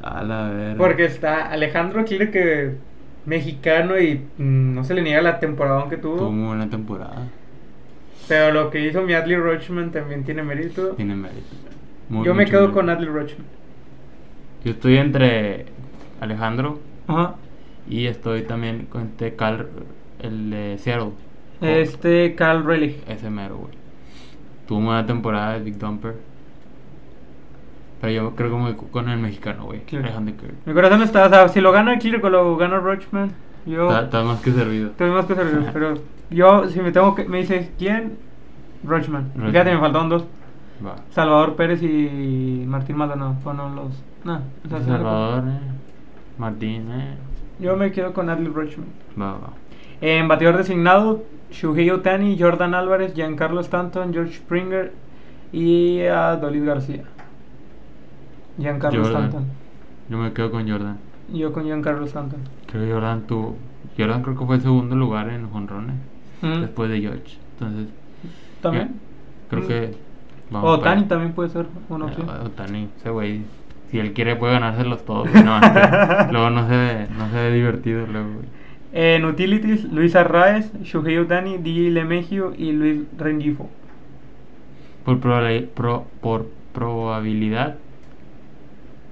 S1: A la verga.
S2: porque está Alejandro Kirk, que mexicano y mm, no se le niega la temporada que
S1: Tuvo
S2: tuvo.
S1: muy buena temporada.
S2: Pero lo que hizo mi Adley Rutschman también tiene mérito.
S1: Tiene mérito. Muy-
S2: Yo me quedo
S1: mérito.
S2: con Adley Rutschman.
S1: Yo estoy entre Alejandro
S2: Ajá.
S1: y estoy también con este Cal, el de Seattle.
S2: Este Cal Rayleigh.
S1: Ese mero, güey. Tuvo una buena temporada de Big Dumper. Pero yo creo que me con el mexicano, güey.
S2: Claro.
S1: Alejandro Kirk.
S2: Mi corazón está, o sea, si lo gana Kirk o lo gana Rutschman, yo
S1: Está, está más que servido.
S2: tengo más que servir. pero yo, si me tengo que, me dices, ¿quién? Rutschman. Fíjate, me faltaron dos.
S1: Va.
S2: Salvador Pérez y Martín Maldonado fueron los. O sea,
S1: Salvador, eh. Martín, eh.
S2: Yo me quedo con Adley Rutschman.
S1: Va, va.
S2: En bateador designado, Shuhei Otani, Jordan Álvarez, Giancarlo Stanton, George Springer y Adolis García. Giancarlo
S1: Jordan.
S2: Stanton.
S1: Yo me quedo con Jordan.
S2: Yo con Giancarlo Stanton.
S1: Creo que Jordan tuvo. Jordan creo que fue segundo lugar en jonrones.
S2: Mm,
S1: Después de George. Entonces,
S2: También.
S1: creo
S2: Mm.
S1: que.
S2: O Otani
S1: para-
S2: también puede ser una
S1: Eh,
S2: opción.
S1: Otani, ese güey. Si él quiere, puede ganárselos todos. güey, No, es que luego no se ve, no se ve divertido, luego, güey.
S2: En utilities, Luis Arraez, Shuhei Otani, DJ LeMegio y Luis Rengifo.
S1: Por, probabili- pro- por probabilidad,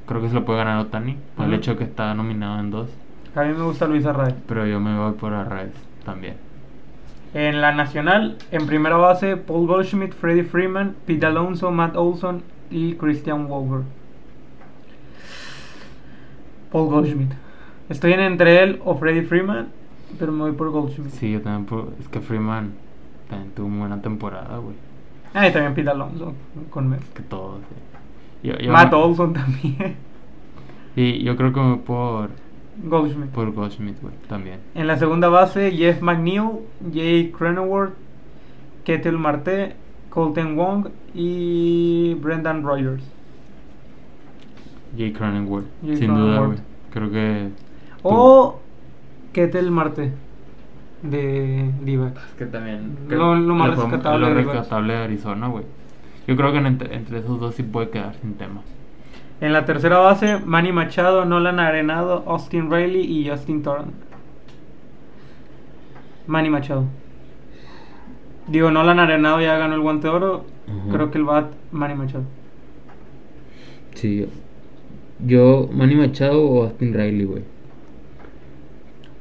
S1: creo que se lo puede ganar Otani. Por el hecho que está nominado en dos.
S2: A mí me gusta Luis Arraez.
S1: Pero yo me voy por Arraez también.
S2: En la nacional, en primera base, Paul Goldschmidt, Freddie Freeman, Pete Alonso, Matt Olson y Christian Wolver. Paul Goldschmidt. Estoy en entre él o Freddie Freeman, pero me voy por Goldschmidt.
S1: Sí, yo también. por- es que Freeman también tuvo muy buena temporada, güey.
S2: Ah, y también Pete Alonso con Mets.
S1: Que todos. sí. Yo, yo
S2: Matt
S1: me-
S2: Olson también.
S1: Y yo creo que me voy por,
S2: Goldschmidt.
S1: por Goldschmidt, güey, también.
S2: En la segunda base, Jeff McNeil, Jay Cronenworth, Ketel Marte, Colton Wong y Brendan Rogers.
S1: Jay Cronenworth,
S2: Jay
S1: sin duda, güey.
S2: Cronenworth.
S1: Creo que.
S2: O Ketel Marte de Divac.
S1: Es que también.
S2: Lo- lo más rescatable
S1: Lo
S2: de
S1: rescatable de Arizona, güey. Yo creo que en- entre, entre esos dos sí puede quedar sin tema.
S2: En la tercera base, Manny Machado, Nolan Arenado, Austin Riley y Justin Turner. Manny Machado. Digo, Nolan Arenado ya ganó el guante de oro. Creo que el bat, Manny Machado.
S1: Sí, yo. Manny Machado o Austin Riley, güey.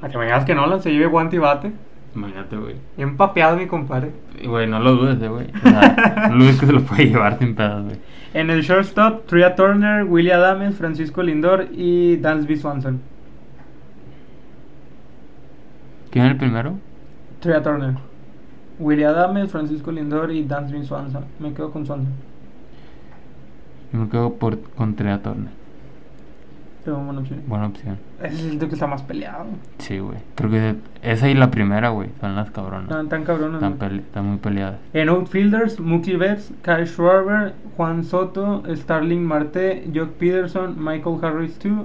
S2: A que me digas que Nolan se lleve guante y bate.
S1: Imagínate, güey.
S2: Bien papeado, mi compadre.
S1: Y, Güey, no lo dudes, eh, güey. O sea, no dudes que se lo puede llevar sin pedos, güey.
S2: En el shortstop, Tria Turner, Willie Adames, Francisco Lindor y Dansby Swanson.
S1: ¿Quién es el primero?
S2: Tria Turner. Willie Adames, Francisco Lindor y Dansby Swanson. Me quedo con Swanson.
S1: Yo me quedo por, con Trea Turner.
S2: Tengo buena opción.
S1: Buena opción.
S2: Ese es el que está más peleado.
S1: Sí, güey. Creo que esa y la primera, güey, son las cabronas.
S2: Están tan cabrones.
S1: Están,
S2: ¿no?
S1: pele- están muy peleadas.
S2: En outfielders, Mookie Betts, Kyle Schwarber, Juan Soto, Starling Marte, Jock Peterson, Michael Harris II,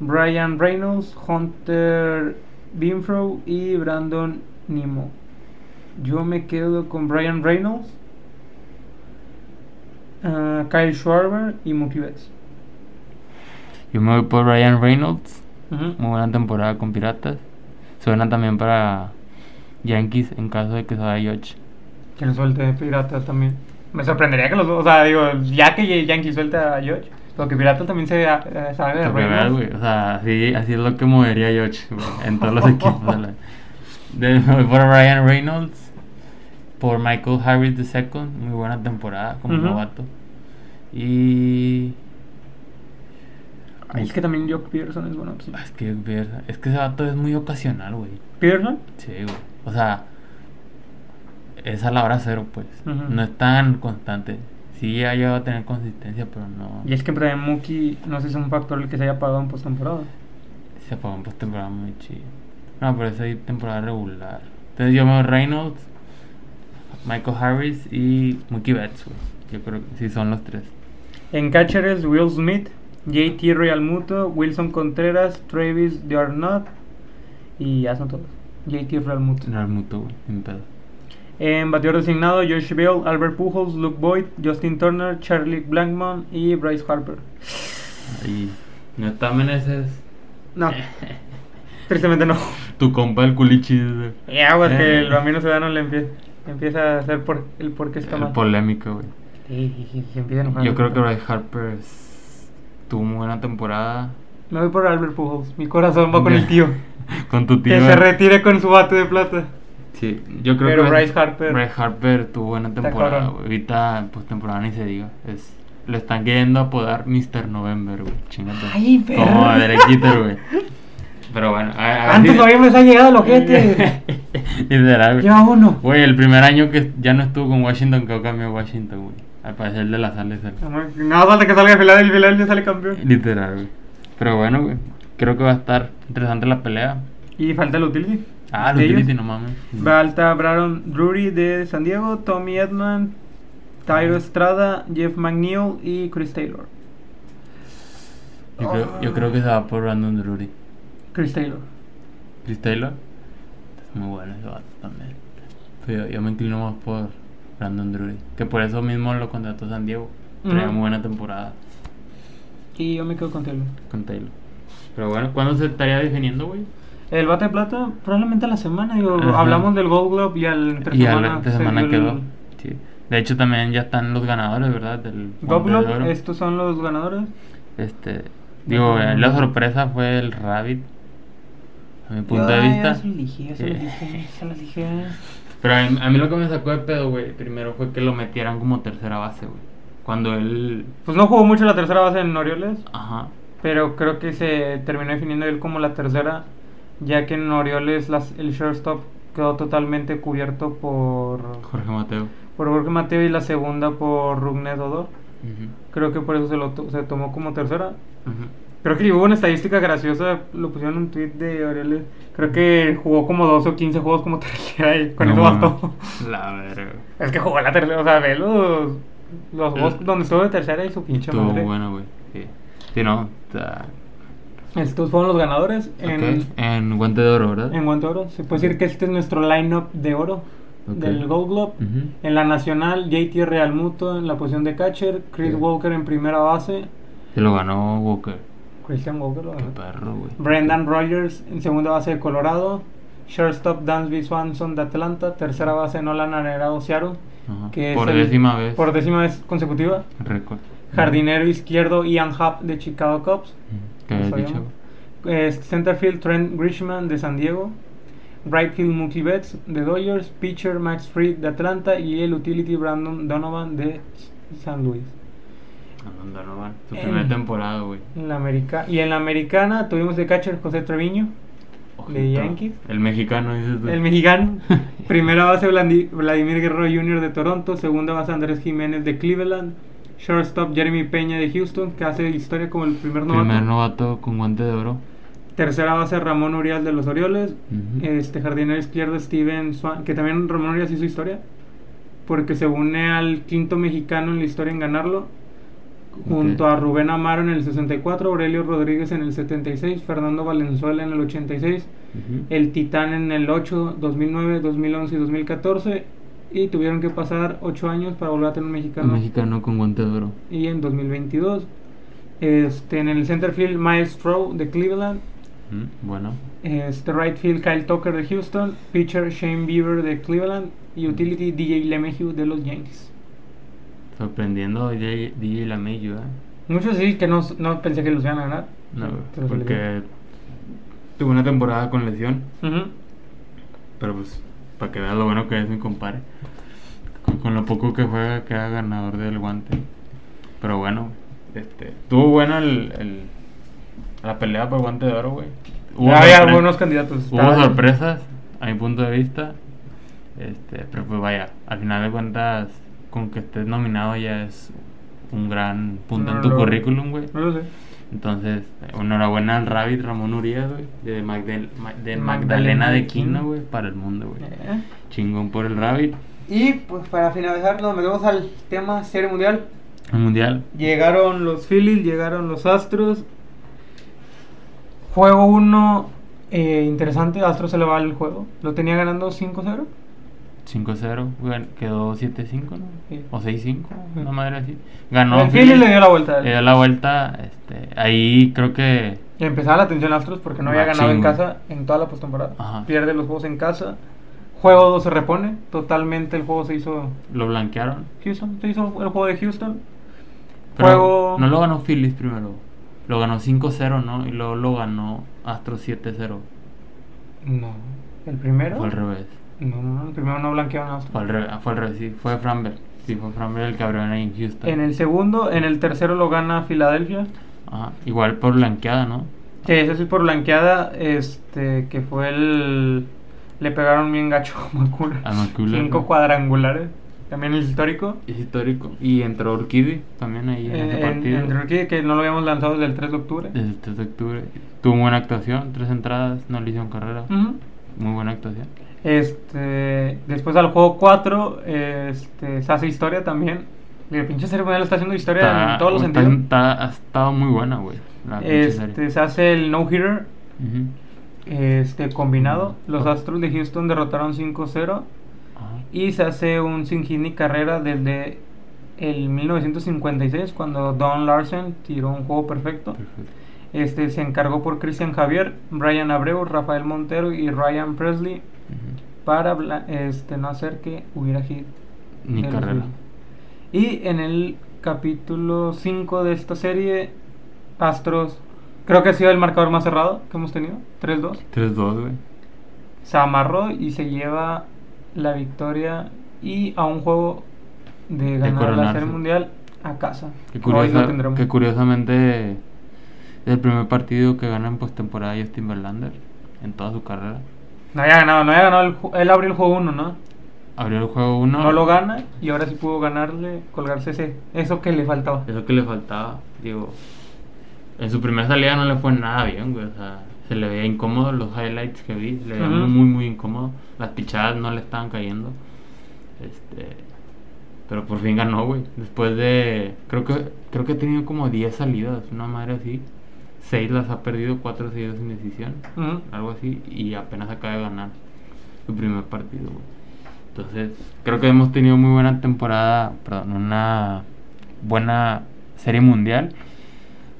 S2: Brian Reynolds, Hunter Binfro y Brandon Nimo. Yo me quedo con Brian Reynolds, ah, Kyle Schwarber y Mookie Betts.
S1: Yo me voy por Ryan Reynolds. Muy buena temporada con Piratas. Suena también para Yankees en caso de que se vaya Yoch.
S2: Que lo suelte de Pirata también. Me sorprendería que los dos, o sea, digo, ya que Yankee suelta a George, porque Pirata también se eh, sabe de
S1: que
S2: Reynolds.
S1: O sea, así, así es lo que movería Yoch güey, en todos los equipos. de la- de- me voy por Ryan Reynolds. Por Michael Harris II. Muy buena temporada como novato. Y.
S2: Ay, es que también Jock Peterson es buena opción.
S1: Ah, Es que, ver- es que ese vato es muy ocasional, güey.
S2: ¿Peterson?
S1: Sí, güey. O sea, es a la hora cero, pues. No es tan constante. Sí ha llegado a tener consistencia, pero no.
S2: Y es que para Mookie no sé si es un factor el que se haya pagado en postemporada.
S1: Se apagó en postemporada muy chido. No, pero esa es temporada regular. Entonces yo me Reynolds, Michael Harris y Mookie Betts, güey. Yo creo que sí son los tres.
S2: En catchers, Will Smith, JT Realmuto, Wilson Contreras, Travis Darnot y ya son todos. JT Realmuto.
S1: No es mutuo, güey, sin pedo.
S2: En bateador designado, Josh Bell, Albert Pujols, Luke Boyd, Justin Turner, Charlie Blackmon y Bryce Harper.
S1: Y no está Meneses.
S2: No, tristemente no.
S1: Tu compa el culichi. güey.
S2: Y aguas que
S1: Eh.
S2: el Ramiro Sedano le empie- empieza a hacer por, el por qué está
S1: El
S2: mal.
S1: polémico, güey.
S2: Sí, se empieza a enojar.
S1: Yo creo que Bryce Harper s- tuvo muy buena temporada.
S2: Me voy por Albert Pujols. Mi corazón va con el tío.
S1: Con tu tío.
S2: Que se retire con su bate de plata.
S1: Sí, yo creo
S2: Pero
S1: que
S2: Bryce Harper-
S1: Bryce Harper tuvo buena temporada, güey. Ahorita, pues temporada ni se diga. Es, le están queriendo apodar Mr. November, güey. Chingate.
S2: Ay, perro.
S1: Como derechito, güey. Pero bueno, a, a
S2: Antes todavía me ha llegado el ojete.
S1: Literal, güey.
S2: Lleva uno.
S1: Güey, el primer año que ya no estuvo con Washington, quedó cambió a Washington, güey. Al parecer el de la sala es él.
S2: Nada falta que salga Filadelfia y Filadelfia sale campeón.
S1: Literal, güey. Pero bueno, güey. Creo que va a estar interesante la pelea.
S2: Y falta el utility.
S1: Ah,
S2: De
S1: los
S2: ellos.
S1: Utility, no mames.
S2: Falta Brandon Drury de San Diego, Tommy Edman, Tyro Estrada, Jeff McNeil y Chris Taylor.
S1: Yo creo, yo creo que se va por Brandon Drury.
S2: Chris Taylor.
S1: Chris Taylor. Es muy bueno ese vato también. Pero yo, yo me inclino más por Brandon Drury. Que por eso mismo lo contrató San Diego. Traía
S2: Ujú.
S1: muy buena temporada
S2: Y yo me quedo con Taylor.
S1: con Taylor. Pero bueno, ¿cuándo se estaría definiendo, güey?
S2: El bate de plata, probablemente a la semana. digo,
S1: Ajá.
S2: hablamos del Gold Globe y al entre
S1: Y a
S2: semana
S1: la entre
S2: se
S1: semana quedó.
S2: el
S1: Sí. De hecho, también ya están los ganadores, ¿verdad? Del
S2: Gold. Globe, estos son los ganadores.
S1: Este, digo, la sorpresa fue el Rabbit, a mi punto de vista.
S2: Se los dije, ya se los dije, se los dije.
S1: Pero a mí, a mí lo que me sacó de pedo, güey, primero fue que lo metieran como tercera base, güey. Cuando él,
S2: Pues no jugó mucho la tercera base en Orioles,
S1: ajá,
S2: pero creo que se terminó definiendo él como la tercera, ya que en Orioles las, el shortstop quedó totalmente cubierto por,
S1: Jorge Mateo.
S2: por Jorge Mateo y la segunda por Rugnet Odor.
S1: Ujú,
S2: Creo que por eso se lo to- se tomó como tercera.
S1: ujú.
S2: Creo que hubo una estadística graciosa, lo pusieron en un tweet de Orioles. Creo que jugó como 12 o 15 juegos como tercera y con
S1: No
S2: eso bastó.
S1: La verga.
S2: Es que jugó la tercera, o sea, ve los, los juegos donde estuvo de tercera y su pinche
S1: Estuvo
S2: madre.
S1: bueno, güey. Sí. Sí, no.
S2: Estos fueron los ganadores en,
S1: En guante de oro, ¿verdad?
S2: en Guante de Oro. Se puede decir que este es nuestro line-up de oro del Gold Globe. En la nacional, JT Realmuto en la posición de catcher, Chris. Walker en primera base,
S1: Se lo ganó Walker.
S2: Christian ganó.
S1: perro, güey.
S2: Brendan Rogers en segunda base de Colorado, shortstop Dansby Swanson de Atlanta, tercera base Nolan Arenado Seattle,
S1: Ajá.
S2: que es
S1: Por
S2: el-
S1: décima vez.
S2: por décima vez consecutiva.
S1: Récord.
S2: Jardinero izquierdo Ian Happ de Chicago Cubs. Centerfield Trent Grishman de San Diego. Right field Mookie Betts de Dodgers. Pitcher Max Fried de Atlanta. Y el utility Brandon Donovan de San Luis.
S1: Donovan. Su
S2: En-
S1: primera temporada, güey.
S2: En la America y en la americana tuvimos de catcher José Treviño. De. Yankees.
S1: El mexicano, dices tú.
S2: El mexicano. Primera base Vladi- Vladimir Guerrero Jr. de Toronto. Segunda base Andrés Jiménez de Cleveland. Shortstop Jeremy Peña de Houston, que hace historia como el primer novato.
S1: Primer novato con guante de oro.
S2: Tercera base Ramón Urias de los Orioles. Este jardinero izquierdo Steven Swan, que también Ramón Urias hizo historia. Porque se une al quinto mexicano en la historia en ganarlo. Junto a Rubén Amaro en el 64, Aurelio Rodríguez en el 76, Fernando Valenzuela en el 86,
S1: Ujú.
S2: el Titán en el 8, 2009, 2011 y 2014. Y tuvieron que pasar 8 años para volver a tener un mexicano.
S1: Un mexicano con guante de oro.
S2: Y en 2022. Este, en el center field, Miles Stroh de Cleveland.
S1: Ujú. Bueno.
S2: Este right field Kyle Tucker de Houston, pitcher Shane Bieber de Cleveland y utility DJ LeMahieu de los Yankees.
S1: Sorprendiendo DJ, DJ Lamello, ¿eh?
S2: Muchos sí que no, no pensé que los iban a ganar.
S1: No,
S2: los
S1: porque tuvo una temporada con lesión. Pero pues, para que veas lo bueno que es mi compadre. Con, con lo poco que juega, queda ganador del guante. Pero bueno, este, estuvo bueno el, el, la pelea por guante de oro, güey.
S2: Hay
S1: sorpre-
S2: algunos candidatos.
S1: Hubo sorpresas, a mi punto de vista. Este, pero pues vaya, al final de cuentas, con que estés nominado ya es un gran punto
S2: No
S1: en tu
S2: lo-
S1: currículum, güey.
S2: No lo sé.
S1: Entonces, eh, enhorabuena al Rabbit Ramón Urias, güey, de, Magdal- Ma- de
S2: Magdalena
S1: Magdalena
S2: de
S1: Quino, güey, para el mundo, güey.
S2: Eh.
S1: Chingón por el Rabbit.
S2: Y pues para finalizar, nos metemos al tema Serie Mundial.
S1: El mundial,
S2: Llegaron los Phillies, llegaron los Astros. Juego 1, interesante. Astros se le va el juego. Lo tenía ganando 5-0.
S1: 5-0, güey, quedó 7-5, ¿no?
S2: Sí.
S1: O 6-5, una madre así. Ganó.
S2: el Phillies le dio la vuelta.
S1: Le dio la vuelta, este, ahí creo que
S2: Y empezaba la atención Astros porque no había ganado en
S1: güey.
S2: casa en toda la postemporada. Pierde los juegos en casa. Juego 2 se repone. Totalmente el juego se hizo
S1: lo blanquearon.
S2: Houston. Se hizo el juego de Houston.
S1: Pero
S2: Juego.
S1: no lo ganó Phillies primero. Lo ganó 5-0, ¿no? Y luego lo ganó Astros 7-0.
S2: No. ¿El primero?
S1: Fue al revés.
S2: No, no, no. El primero no blanquearon a Astros.
S1: Fue al revés, fue al revés, sí. Fue Framber. Sí, fue Framber el que abrió en Houston.
S2: En el segundo, en el tercero lo gana Filadelfia.
S1: Ajá. Igual por blanqueada, ¿no?
S2: Que ese sí por blanqueada, este, que fue el... Le pegaron bien gacho a McCullers.
S1: A McCullers,
S2: Cinco
S1: ¿no?
S2: cuadrangulares. También el histórico.
S1: Es histórico. Y entró Urquidy también ahí en ese
S2: Eh, En,
S1: partido.
S2: en rookie, que no lo habíamos lanzado desde el 3 de octubre.
S1: Desde el 3 de octubre. Tuvo buena actuación, tres entradas, no le hicieron carrera.
S2: Ujú.
S1: Muy buena actuación.
S2: Este, después al juego 4, este, se hace historia también. El pinche serie mundial está haciendo historia en todos los
S1: está-
S2: sentidos.
S1: está- ha estado muy buena, güey. serie.
S2: Este, se hace el no-hitter este, combinado. Los Astros de Houston derrotaron 5-0.
S1: Ajá.
S2: Y se hace un sin hit ni carrera desde el 1956, cuando Don Larsen tiró un juego perfecto.
S1: Perfecto.
S2: Este se encargó por Cristian Javier, Brian Abreu, Rafael Montero y Ryan Presley Para este, no hacer que hubiera hit.
S1: Ni carrera.
S2: Y en el capítulo 5 de esta serie, Astros, creo que ha sido el marcador más cerrado que hemos tenido, 3-2.
S1: 3-2, güey.
S2: Se amarró y se lleva la victoria y a un juego de ganar la serie mundial a casa.
S1: Que,
S2: Hoy
S1: curiosa-
S2: lo tendremos.
S1: que curiosamente es el primer partido que gana en postemporada Justin Verlander en toda su carrera.
S2: No había ganado, no había ganado el él abrió el juego 1, ¿no?
S1: Abrió el juego 1.
S2: No. lo gana y ahora sí pudo ganarle, colgarse ese, eso que le faltaba.
S1: Es lo que le faltaba. Digo, en su primera salida no le fue nada bien, güey. O sea, se le veía incómodo los highlights que vi. Se le veía muy, muy, muy incómodo. Las pichadas no le estaban cayendo. Este. Pero por fin ganó, güey. Después de. Creo que creo que ha tenido como 10 salidas, una madre así. 6 las ha perdido, 4 seguidas sin decisión.
S2: Ujú.
S1: Algo así. Y apenas acaba de ganar su primer partido, güey. Entonces, creo que hemos tenido muy buena temporada, perdón, una buena serie mundial.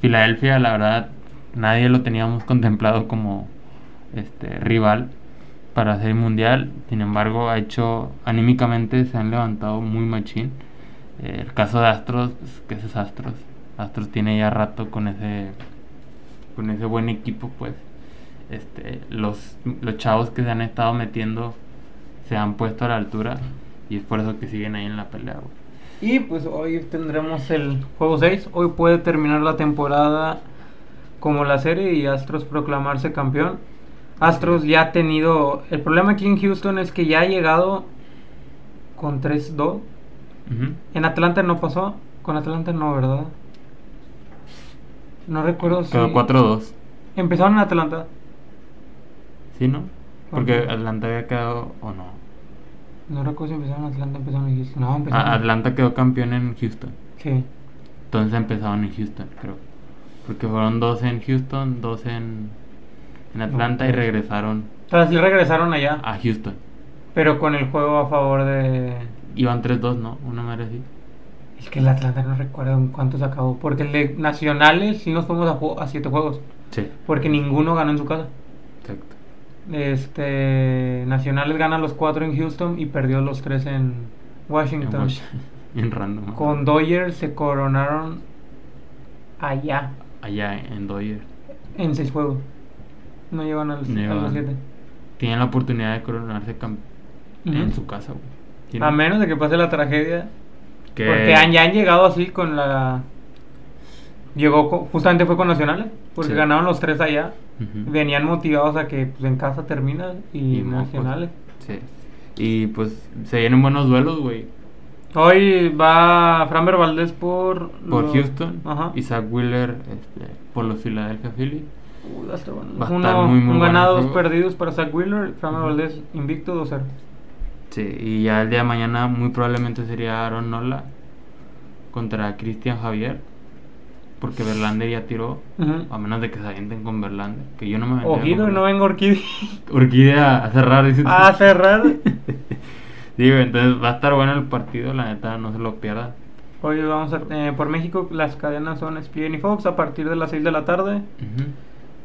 S1: Filadelfia, la verdad, nadie lo teníamos contemplado como este rival para la serie mundial. Sin embargo, ha hecho anímicamente se han levantado muy machín. Eh, el caso de Astros, pues, que es Astros. Astros tiene ya rato con ese con ese buen equipo, pues. Este, los, los chavos que se han estado metiendo se han puesto a la altura y es por eso que siguen ahí en la pelea, güey.
S2: Y pues hoy tendremos el juego 6. Hoy puede terminar la temporada como la serie y Astros proclamarse campeón. Astros ya ha tenido. El problema aquí en Houston es que ya ha llegado con 3-2.
S1: Ujú.
S2: En Atlanta no pasó. Con Atlanta no, ¿verdad? No recuerdo si.
S1: Quedó 4-2.
S2: Empezaron en Atlanta.
S1: ¿Sí, no? Porque
S2: Ok.
S1: Atlanta había quedado, o no.
S2: No recuerdo si empezaron en Atlanta, empezaron en Houston. No, empezaron.
S1: Ah, Atlanta quedó campeón en Houston.
S2: Sí.
S1: Entonces empezaron en Houston, creo. Porque fueron dos en Houston, dos en, en Atlanta y
S2: Ok.
S1: regresaron
S2: sea, sí regresaron allá.
S1: a Houston.
S2: Pero con el juego a favor de.
S1: Iban 3-2, ¿no? Una madre así.
S2: Es que el Atlanta no recuerdo en cuántos acabó. Porque el de Nacionales sí nos fuimos a, siete juegos.
S1: Sí,
S2: Porque ninguno ganó en su casa.
S1: exacto.
S2: Este Nacionales gana los cuatro en Houston y perdió los tres en
S1: En
S2: Washington.
S1: Bien random.
S2: Con Dodgers se coronaron allá
S1: Allá en Dodger.
S2: en seis juegos. No llevan a los,
S1: No
S2: a los
S1: llevan.
S2: siete.
S1: Tienen la oportunidad de coronarse
S2: Ujú.
S1: en su casa, güey.
S2: A menos de que pase la tragedia.
S1: Que-
S2: Porque han, ya han llegado así con la llegó, co- justamente fue con Nacionales, porque
S1: Sí.
S2: ganaron los tres allá. Venían motivados a que pues, en casa termina y,
S1: Y pues,
S2: Nacionales.
S1: Sí. Y pues se vienen buenos duelos, güey.
S2: Hoy va Framber Valdés por...
S1: Por
S2: los-
S1: Houston,
S2: Ajá.
S1: Isaac Wheeler este, por los Philadelphia Phillies.
S2: Estar bueno.
S1: Va a
S2: Uno-
S1: estar muy, muy
S2: un ganado, dos perdidos para Zach Wheeler. Framber. Valdés invicto 2-0.
S1: Sí, y ya el día de mañana muy probablemente sería Aaron Nola contra Cristian Javier. Porque Verlander ya tiró. A menos de que se avienten con Verlander. Que yo no me
S2: Ojito no venga Orquídea
S1: Orquídea a cerrar, dice.
S2: a cerrar.
S1: Güey, entonces va a estar bueno el partido, la neta, no se lo pierda.
S2: Hoy vamos a, eh, por México, las cadenas son ESPN y Fox a partir de las 6 de la tarde.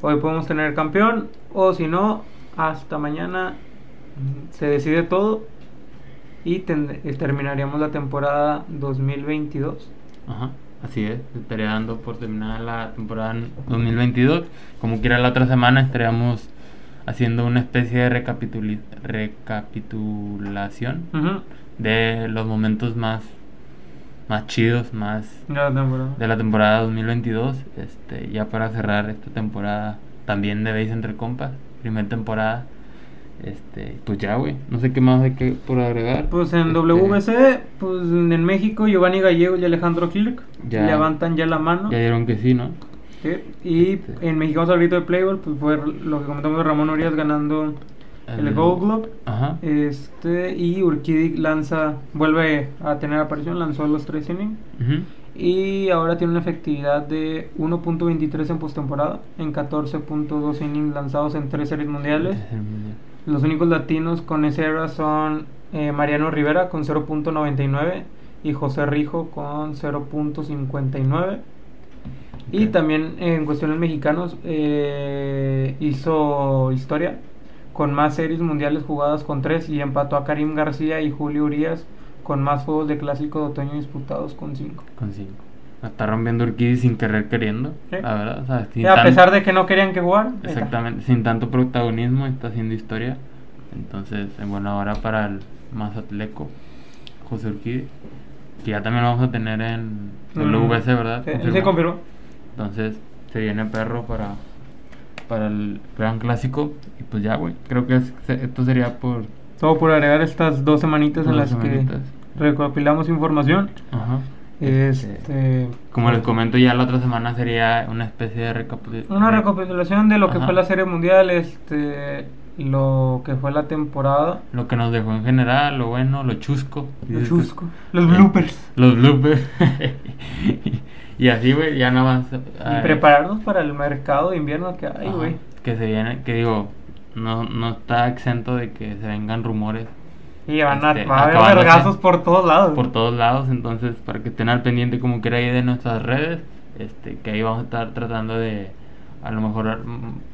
S2: Hoy podemos tener campeón, o si no, hasta mañana se decide todo y eh, terminaríamos la temporada 2022.
S1: Ajá, así es, se estaría dando por terminada la temporada 2022. Como quiera la otra semana estaríamos haciendo una especie de recapitulación
S2: Ujú.
S1: de los momentos más más chidos, más
S2: Ya la temporada.
S1: de la temporada 2022, este, ya para cerrar esta temporada también de Base entre compas, primera temporada. Este, pues ya, güey, no sé qué más hay que por agregar.
S2: Pues en
S1: Este,
S2: WBC, pues en México, Giovanni Gallego y Alejandro Kirk
S1: Ya.
S2: levantan ya la mano.
S1: Ya dieron que sí, ¿no?
S2: Sí, Y
S1: Este.
S2: en Mexicano al grito de Playboy, pues fue lo que comentamos de Ramón Urias ganando el,
S1: El-
S2: Gold Glove.
S1: Ajá.
S2: Este, y Urquidy lanza, vuelve a tener aparición, lanzó los tres innings. Y ahora tiene una efectividad de 1.23 en postemporada, en 14.2 innings lanzados en tres series mundiales. Los únicos latinos con ese era son eh, Mariano Rivera con 0.99 y José Rijo con 0.59. Y también eh, en cuestiones mexicanos eh, hizo historia con más series mundiales jugadas con 3 y empató a Karim García y Julio Urias con más juegos de clásico de otoño disputados con 5.
S1: Con cinco. La está rompiendo Urquidy sin querer queriendo,
S2: Sí.
S1: la verdad. O sea, sin
S2: a
S1: tan-
S2: pesar de que no querían que jugara. ahí está.
S1: Exactamente, sin tanto protagonismo está haciendo historia. Entonces, en buena hora para el Mazatleco, José Urquidi, que ya también lo vamos a tener en el
S2: Mm,
S1: VC, ¿verdad?
S2: sí, sí,
S1: Confirmado.
S2: confirmó.
S1: Entonces, se viene perro para, para el gran clásico. Y pues ya, güey, creo que es- se- esto sería por...
S2: Todo por agregar estas dos semanitas en las
S1: semanitas.
S2: que recopilamos información.
S1: Ajá.
S2: Este,
S1: Como les comento, ya la otra semana sería una especie de recapitulación.
S2: una recopilación de lo que fue la serie mundial, este, lo que fue la temporada,
S1: Lo que nos dejó en general, lo bueno, lo chusco.
S2: lo chusco, los
S1: Eh,
S2: bloopers
S1: Los bloopers. y así, güey, ya nada más.
S2: y prepararnos para el mercado de invierno que hay, güey.
S1: Que se viene, que digo, no, no está exento de que se vengan rumores
S2: Y van a,
S1: este,
S2: va a haber vergazos por todos lados.
S1: por todos lados. Entonces, para que estén al pendiente, como quiera, ahí de nuestras redes, este, que ahí vamos a estar tratando de a lo mejor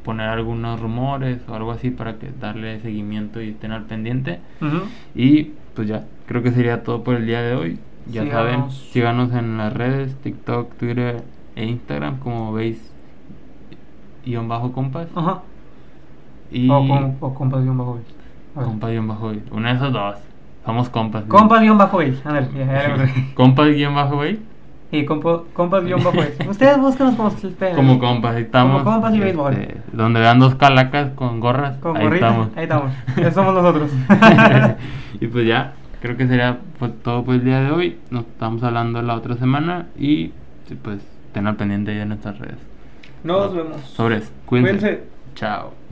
S1: poner algunos rumores o algo así para que darle seguimiento y estén al pendiente.
S2: Ujú.
S1: Y pues ya, creo que sería todo por el día de hoy. Ya saben,
S2: Síganos.
S1: síganos en las redes, TikTok, Twitter e Instagram, como veis, guion bajo compas.
S2: Ajá.
S1: Y
S2: O, con, o compas guion bajo Bill. A ver.
S1: compas guion bajo Bill. Una de esas dos. Somos compas. ¿no?
S2: Compas guion bajo Bill. Y compo- compas guion bajo Bill. Ustedes búscanos como.
S1: Como compas, ahí estamos.
S2: Como compas y béisbol.
S1: este, donde vean dos calacas con gorras,
S2: Con
S1: ahí
S2: gorrita,
S1: estamos.
S2: Ahí estamos. Esos somos nosotros.
S1: y pues ya, creo que sería pues, todo por el día de hoy. Nos estamos hablando la otra semana y pues estén al pendiente ahí de nuestras redes.
S2: Nos vemos.
S1: Sobres, cuídense.
S2: Cuídense.
S1: Chao.